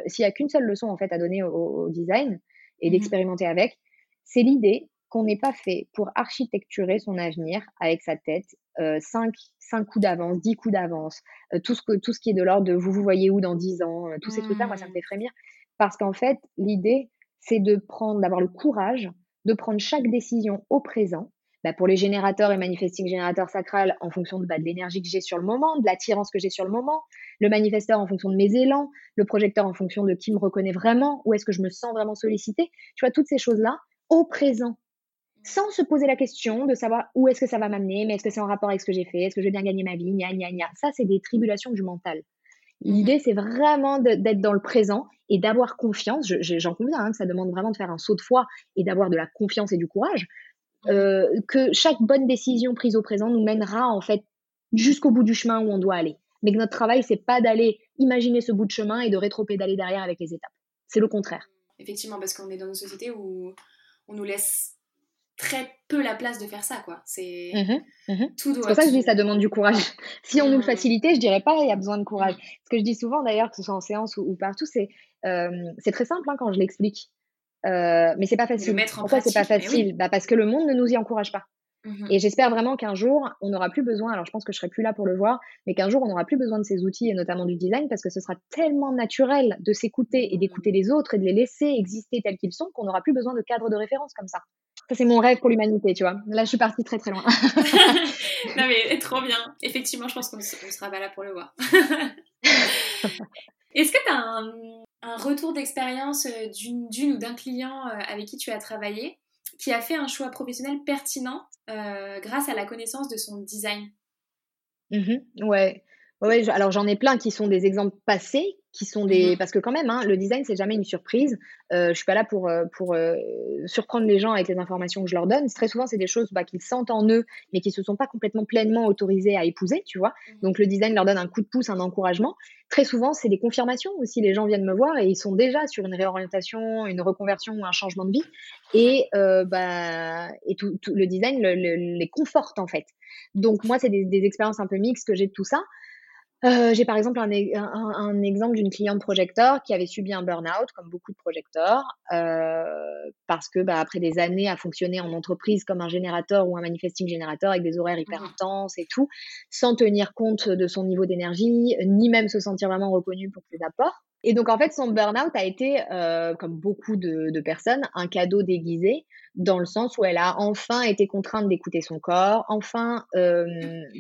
s'il y a qu'une seule leçon en fait à donner au, design et mmh d'expérimenter avec, c'est l'idée qu'on n'est pas fait pour architecturer son avenir avec sa tête, 5, euh, coups d'avance, 10 coups d'avance, euh, tout, ce que, tout ce qui est de l'ordre de vous vous voyez où dans 10 ans, euh, tous ces trucs-là, moi, ça me mmh. fait frémir. Parce qu'en fait, l'idée, c'est de prendre, d'avoir le courage de prendre chaque décision au présent. Bah, pour les générateurs et manifesting générateurs sacral, en fonction de, bah, de l'énergie que j'ai sur le moment, de l'attirance que j'ai sur le moment, le manifesteur en fonction de mes élans, le projecteur en fonction de qui me reconnaît vraiment, où est-ce que je me sens vraiment sollicité. Tu vois, toutes ces choses-là, au présent, sans se poser la question de savoir où est-ce que ça va m'amener, mais est-ce que c'est en rapport avec ce que j'ai fait, est-ce que je vais bien gagner ma vie, gna gna gna. Ça, c'est des tribulations du mental. L'idée, c'est vraiment d'être dans le présent et d'avoir confiance. J'en conviens hein, que ça demande vraiment de faire un saut de foi et d'avoir de la confiance et du courage. Euh, que chaque bonne décision prise au présent nous mènera en fait jusqu'au bout du chemin où on doit aller. Mais que notre travail, c'est pas d'aller imaginer ce bout de chemin et de rétro-pédaler derrière avec les étapes. C'est le contraire. Effectivement, parce qu'on est dans une société où on nous laisse très peu la place de faire ça, quoi. C'est mmh mmh tout C'est pour ça que je dis ça demande du courage. [laughs] si on nous le mmh. facilitait, je dirais pas il y a besoin de courage. Ce que je dis souvent d'ailleurs, que ce soit en séance ou, partout, c'est euh, c'est très simple hein, quand je l'explique. Euh, mais c'est pas facile. Mettre en Pourquoi c'est pas facile bah Parce que le monde ne nous y encourage pas. Et j'espère vraiment qu'un jour, on n'aura plus besoin, alors je pense que je serai plus là pour le voir, mais qu'un jour, on n'aura plus besoin de ces outils, et notamment du design, parce que ce sera tellement naturel de s'écouter et d'écouter les autres et de les laisser exister tels qu'ils sont qu'on n'aura plus besoin de cadres de référence comme ça. Ça, c'est mon rêve pour l'humanité, tu vois. Là, je suis partie très, très loin. [laughs] [laughs] non, mais trop bien. Effectivement, je pense qu'on sera pas là pour le voir. [laughs] Est-ce que tu as un, un, retour d'expérience euh, d'une ou d'un client euh, avec qui tu as travaillé qui a fait un choix professionnel pertinent euh, grâce à la connaissance de son design? Mmh Ouais. Ouais, alors j'en ai plein qui sont des exemples passés qui sont des mmh parce que quand même hein, le design c'est jamais une surprise. Euh, je suis pas là pour euh, pour euh, surprendre les gens avec les informations que je leur donne. Très souvent c'est des choses bah, qu'ils sentent en eux mais qui se sont pas complètement pleinement autorisés à épouser tu vois. Mmh. Donc le design leur donne un coup de pouce un encouragement. Très souvent c'est des confirmations aussi. Les gens viennent me voir et ils sont déjà sur une réorientation une reconversion ou un changement de vie. Et bah et tout, le design les conforte en fait. Donc moi c'est des, des expériences un peu mixtes que j'ai de tout ça euh, j'ai par exemple un, un, exemple d'une cliente projecteur qui avait subi un burn-out, comme beaucoup de projecteurs, euh, parce que bah, après des années à fonctionner en entreprise comme un générateur ou un manifesting générateur avec des horaires hyper mmh intenses et tout, sans tenir compte de son niveau d'énergie, ni même se sentir vraiment reconnu pour ses apports. Et donc en fait, son burn-out a été, euh, comme beaucoup de, de, personnes, un cadeau déguisé, dans le sens où elle a enfin été contrainte d'écouter son corps, enfin euh,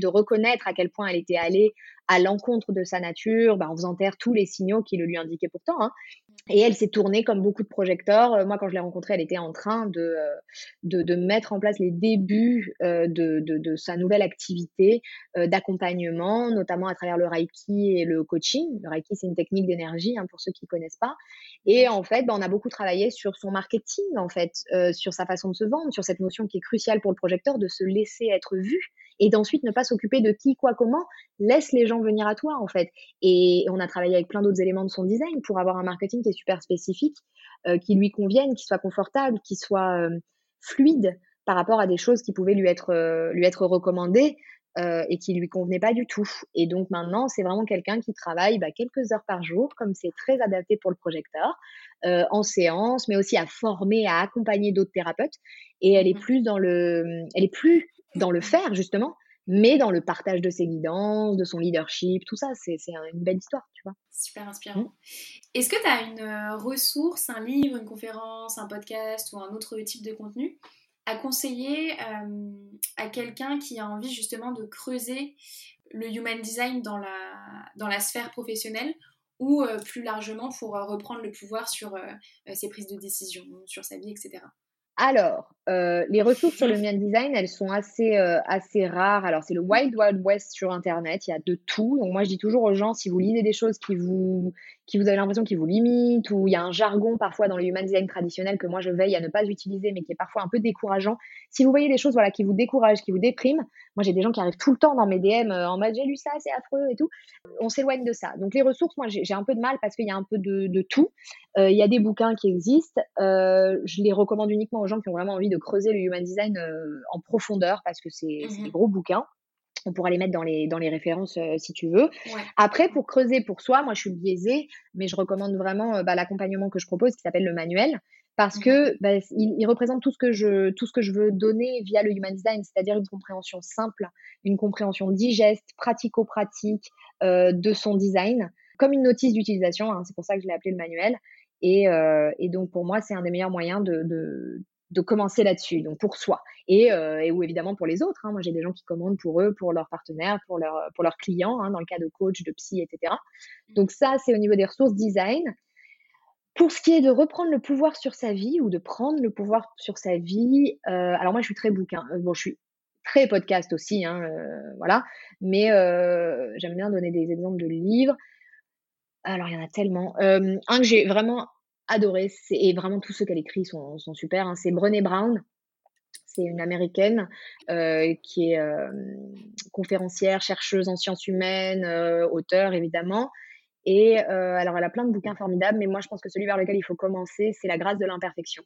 de reconnaître à quel point elle était allée à l'encontre de sa nature, bah, en faisant taire tous les signaux qui le lui indiquaient pourtant. Hein. Et elle s'est tournée comme beaucoup de projecteurs. Euh, moi, quand je l'ai rencontrée, elle était en train de, euh, de, mettre en place les débuts de, de, de, sa nouvelle activité d'accompagnement, notamment à travers le Reiki et le coaching. Le Reiki, c'est une technique d'énergie hein, pour ceux qui ne connaissent pas. Et en fait, bah, on a beaucoup travaillé sur son marketing, en fait, sur sa façon de se vendre, sur cette notion qui est cruciale pour le projecteur de se laisser être vu et d'ensuite ne pas s'occuper de qui, quoi, comment. Laisse les gens venir à toi, en fait. Et on a travaillé avec plein d'autres éléments de son design pour avoir un marketing qui est super spécifique, euh, qui lui convienne, qui soit confortable, qui soit euh, fluide par rapport à des choses qui pouvaient lui être, euh, lui être recommandées. Et qui lui convenaient pas du tout. Et donc maintenant, c'est vraiment quelqu'un qui travaille bah, quelques heures par jour, comme c'est très adapté pour le projecteur, en séance, mais aussi à former, à accompagner d'autres thérapeutes. Et elle est mmh plus dans le, elle est plus dans le faire justement, mais dans le partage de ses guidances, de son leadership, tout ça, c'est une belle histoire, tu vois. Super inspirant. Mmh. Est-ce que tu as une euh, ressource, un livre, une conférence, un podcast ou un autre type de contenu à conseiller euh, à quelqu'un qui a envie justement de creuser le human design dans la, dans la sphère professionnelle ou euh, plus largement pour reprendre le pouvoir sur ses prises de décision, sur sa vie, etc. Alors, euh, les ressources sur le human design, elles sont assez, euh, assez rares. Alors, c'est le Wild Wild West sur Internet. Il y a de tout. Donc, moi, je dis toujours aux gens, si vous lisez des choses qui vous, qui vous avez l'impression qu'ils vous limitent, ou il y a un jargon parfois dans le human design traditionnel que moi, je veille à ne pas utiliser, mais qui est parfois un peu décourageant. Si vous voyez des choses voilà, qui vous découragent, qui vous dépriment, moi, j'ai des gens qui arrivent tout le temps dans mes DM euh, en mode j'ai lu ça, c'est affreux et tout. On s'éloigne de ça. Donc, les ressources, moi, j'ai un peu de mal parce qu'il y a un peu de, de tout. Il y a des bouquins qui existent. je les recommande uniquement aux gens qui ont vraiment envie de creuser le human design euh, en profondeur parce que c'est des mmh gros bouquins. On pourra les mettre dans les, dans les références euh, si tu veux. Après, pour creuser pour soi, moi je suis biaisée, mais je recommande vraiment euh, bah, l'accompagnement que je propose qui s'appelle le manuel parce que bah, il, représente tout ce que je tout ce que je veux donner via le human design, c'est-à-dire une compréhension simple, une compréhension digeste, pratico-pratique de son design, comme une notice d'utilisation. Hein, c'est pour ça que je l'ai appelé le manuel. Et, et, donc pour moi, c'est un des meilleurs moyens de, de commencer là-dessus, donc pour soi et, euh, et, ou évidemment pour les autres. Hein. Moi, j'ai des gens qui commandent pour eux, pour leurs partenaires, pour, leur, pour leurs clients, hein, dans le cas de coach, de psy, etc. Donc ça, c'est au niveau des ressources design. Pour ce qui est de reprendre le pouvoir sur sa vie ou de prendre le pouvoir sur sa vie, euh, alors moi, je suis très bouquin. Euh, bon, je suis très podcast aussi, hein, euh, voilà. Mais j'aime bien donner des exemples de livres. Alors, il y en a tellement. un que j'ai vraiment adoré. Et vraiment, tous ceux qu'elle écrit sont, sont super. Hein. C'est Brené Brown. C'est une américaine euh, qui est euh, conférencière, chercheuse en sciences humaines, euh, auteur évidemment. Et alors, elle a plein de bouquins formidables, mais moi, je pense que celui vers lequel il faut commencer, c'est La grâce de l'imperfection.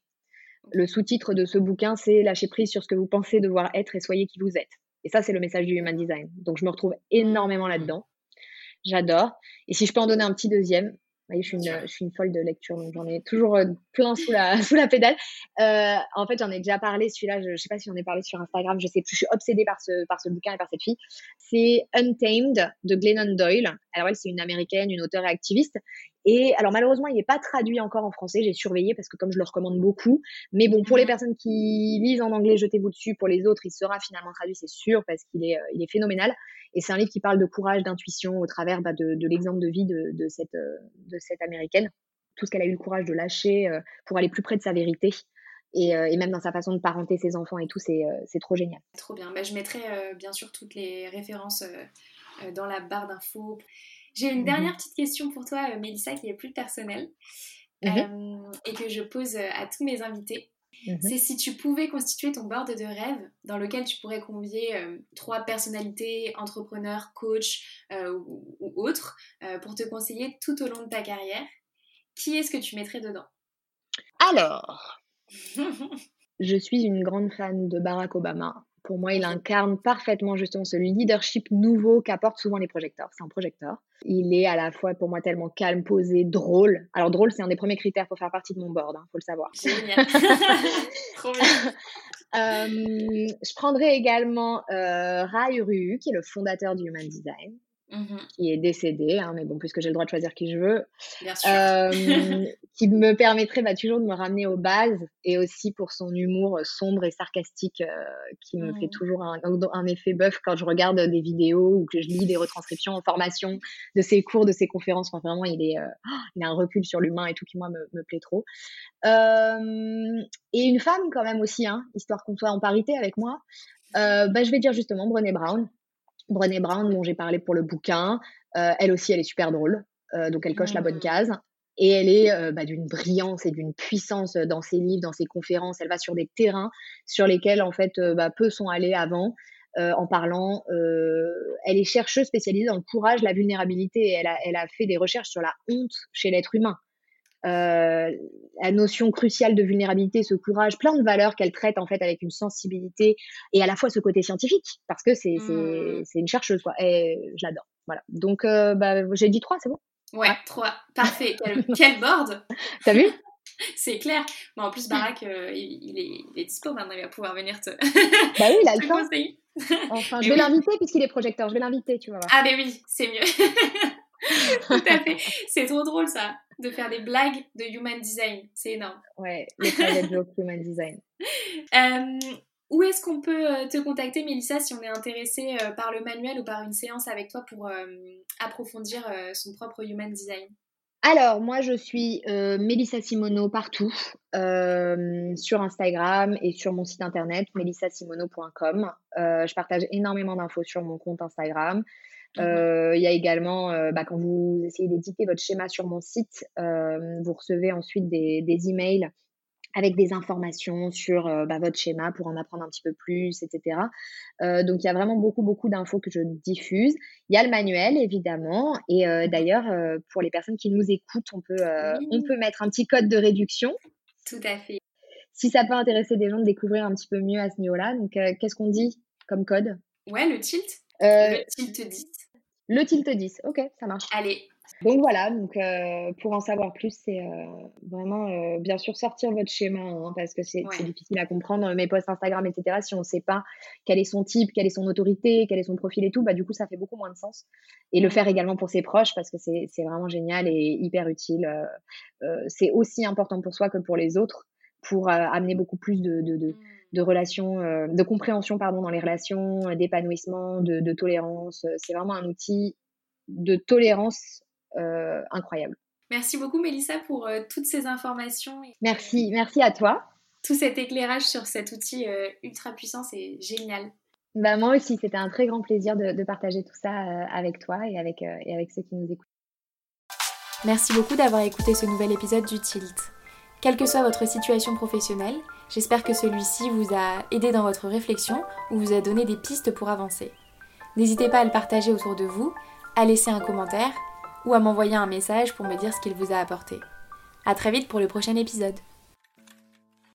Le sous-titre de ce bouquin, c'est Lâcher prise sur ce que vous pensez devoir être et soyez qui vous êtes. Et ça, c'est le message du Human Design. Donc, je me retrouve énormément là-dedans. J'adore. Et si je peux en donner un petit deuxième, je suis, une, je suis une folle de lecture, donc j'en ai toujours euh, plein sous la, [laughs] sous la pédale. Euh, en fait, j'en ai déjà parlé, celui-là, je ne sais pas si j'en ai parlé sur Instagram, je sais plus, je suis obsédée par ce, par ce bouquin et par cette fille. C'est Untamed de Glennon Doyle. Alors elle, c'est une américaine, une auteure et activiste. Et alors malheureusement, il n'est pas traduit encore en français. J'ai surveillé parce que comme je le recommande beaucoup. Mais bon, pour les personnes qui lisent en anglais, jetez-vous dessus. Pour les autres, il sera finalement traduit, c'est sûr, parce qu'il est, euh, il est phénoménal. Et c'est un livre qui parle de courage, d'intuition au travers bah, de, de l'exemple de vie de, de, cette, euh, de cette américaine. Tout ce qu'elle a eu le courage de lâcher euh, pour aller plus près de sa vérité. Et, et, même dans sa façon de parenter ses enfants et tout, c'est trop génial. Trop bien. Bah, je mettrai bien sûr toutes les références dans la barre d'infos. J'ai une mmh dernière petite question pour toi, euh, Mélissa, qui est plus personnelle mmh euh, et que je pose euh, à tous mes invités. Mmh C'est si tu pouvais constituer ton board de rêve dans lequel tu pourrais convier trois personnalités, entrepreneurs, coachs ou, ou, autres, pour te conseiller tout au long de ta carrière, qui est-ce que tu mettrais dedans? Alors, [laughs] je suis une grande fan de Barack Obama. Pour moi, il incarne parfaitement justement ce leadership nouveau qu'apportent souvent les projecteurs. C'est un projecteur. Il est à la fois pour moi tellement calme, posé, drôle. Alors drôle, c'est un des premiers critères pour faire partie de mon board, il hein, faut le savoir. Génial. [laughs] Trop bien. Euh, je prendrai également euh, Rai Uru, qui est le fondateur du Human Design. Mmh qui est décédé, hein, mais bon, puisque j'ai le droit de choisir qui je veux, euh, [laughs] qui me permettrait bah, toujours de me ramener aux bases et aussi pour son humour sombre et sarcastique euh, qui me fait mmh. toujours un, un, effet bœuf quand je regarde des vidéos ou que je lis des retranscriptions en formation de ses cours, de ses conférences. Enfin, vraiment, il, est, euh, [gasps] il a un recul sur l'humain et tout qui, moi, me, me plaît trop. Euh, et une femme, quand même, aussi, hein, histoire qu'on soit en parité avec moi. bah, je vais dire justement Brené Brown Brené Brown, dont j'ai parlé pour le bouquin, euh, elle aussi, elle est super drôle. Euh, donc, elle coche la bonne mmh. case. Et elle est euh, bah, d'une brillance et d'une puissance dans ses livres, dans ses conférences. Elle va sur des terrains sur lesquels, en fait, bah, peu sont allés avant. en parlant. elle est chercheuse spécialisée dans le courage, la vulnérabilité. Elle a, elle a fait des recherches sur la honte chez l'être humain. Euh, la notion cruciale de vulnérabilité, ce courage, plein de valeurs qu'elle traite en fait avec une sensibilité et à la fois ce côté scientifique parce que c'est mmh. une chercheuse quoi. Et je l'adore. Voilà. Donc euh, bah, j'ai dit trois, c'est bon? Ouais, trois. Parfait. Quel, quel board [laughs] T'as vu? [laughs] C'est clair. Mais en plus, Barack, euh, il, est, il, est, dispo maintenant, il va pouvoir venir te. [laughs] bah oui, il a le temps. Enfin, je vais l'inviter puisqu'il est projecteur, je vais l'inviter, tu vois. Ah, mais oui, c'est mieux. Tout à fait. C'est trop drôle ça, de faire des blagues de human design. C'est énorme. Ouais, les jokes human design. [laughs] Euh, où est-ce qu'on peut euh, te contacter, Mélissa, si on est intéressé par le manuel ou par une séance avec toi pour approfondir son propre human design? Alors, moi, je suis euh, Mélissa Simono partout, euh, sur Instagram et sur mon site internet, melissasimono.com. Euh, je partage énormément d'infos sur mon compte Instagram. Mmh il y a également, bah, quand vous essayez d'éditer votre schéma sur mon site, vous recevez ensuite des, des emails avec des informations sur euh, bah, votre schéma pour en apprendre un petit peu plus, etc. Euh, donc il y a vraiment beaucoup, beaucoup d'infos que je diffuse. Il y a le manuel, évidemment. Et euh, d'ailleurs, pour les personnes qui nous écoutent, on peut, on peut mettre un petit code de réduction. Tout à fait. Si ça peut intéresser des gens de découvrir un petit peu mieux à ce niveau-là. Donc qu'est-ce qu'on dit comme code? Ouais, le tilt. le tilt 10. Le tilt 10, ok, ça marche. Allez, donc voilà, donc euh, pour en savoir plus, c'est euh, vraiment euh, bien sûr sortir votre schéma hein, parce que c'est difficile à comprendre mes posts Instagram, etc. Si on ne sait pas quel est son type, quelle est son autorité, quel est son profil et tout, bah du coup ça fait beaucoup moins de sens. Et le faire également pour ses proches parce que c'est vraiment génial et hyper utile. c'est aussi important pour soi que pour les autres pour amener beaucoup plus de, de, de, de relations, de compréhension pardon dans les relations, d'épanouissement, de, de tolérance. C'est vraiment un outil de tolérance euh, incroyable. Merci beaucoup Mélissa pour euh, toutes ces informations. Merci, merci à toi. Tout cet éclairage sur cet outil euh, ultra puissant, c'est génial. Bah, moi aussi, c'était un très grand plaisir de, partager tout ça avec toi et avec, et avec ceux qui nous écoutent. Merci beaucoup d'avoir écouté ce nouvel épisode du Tilt. Quelle que soit votre situation professionnelle, j'espère que celui-ci vous a aidé dans votre réflexion ou vous a donné des pistes pour avancer. N'hésitez pas à le partager autour de vous, à laisser un commentaire ou à m'envoyer un message pour me dire ce qu'il vous a apporté. A très vite pour le prochain épisode.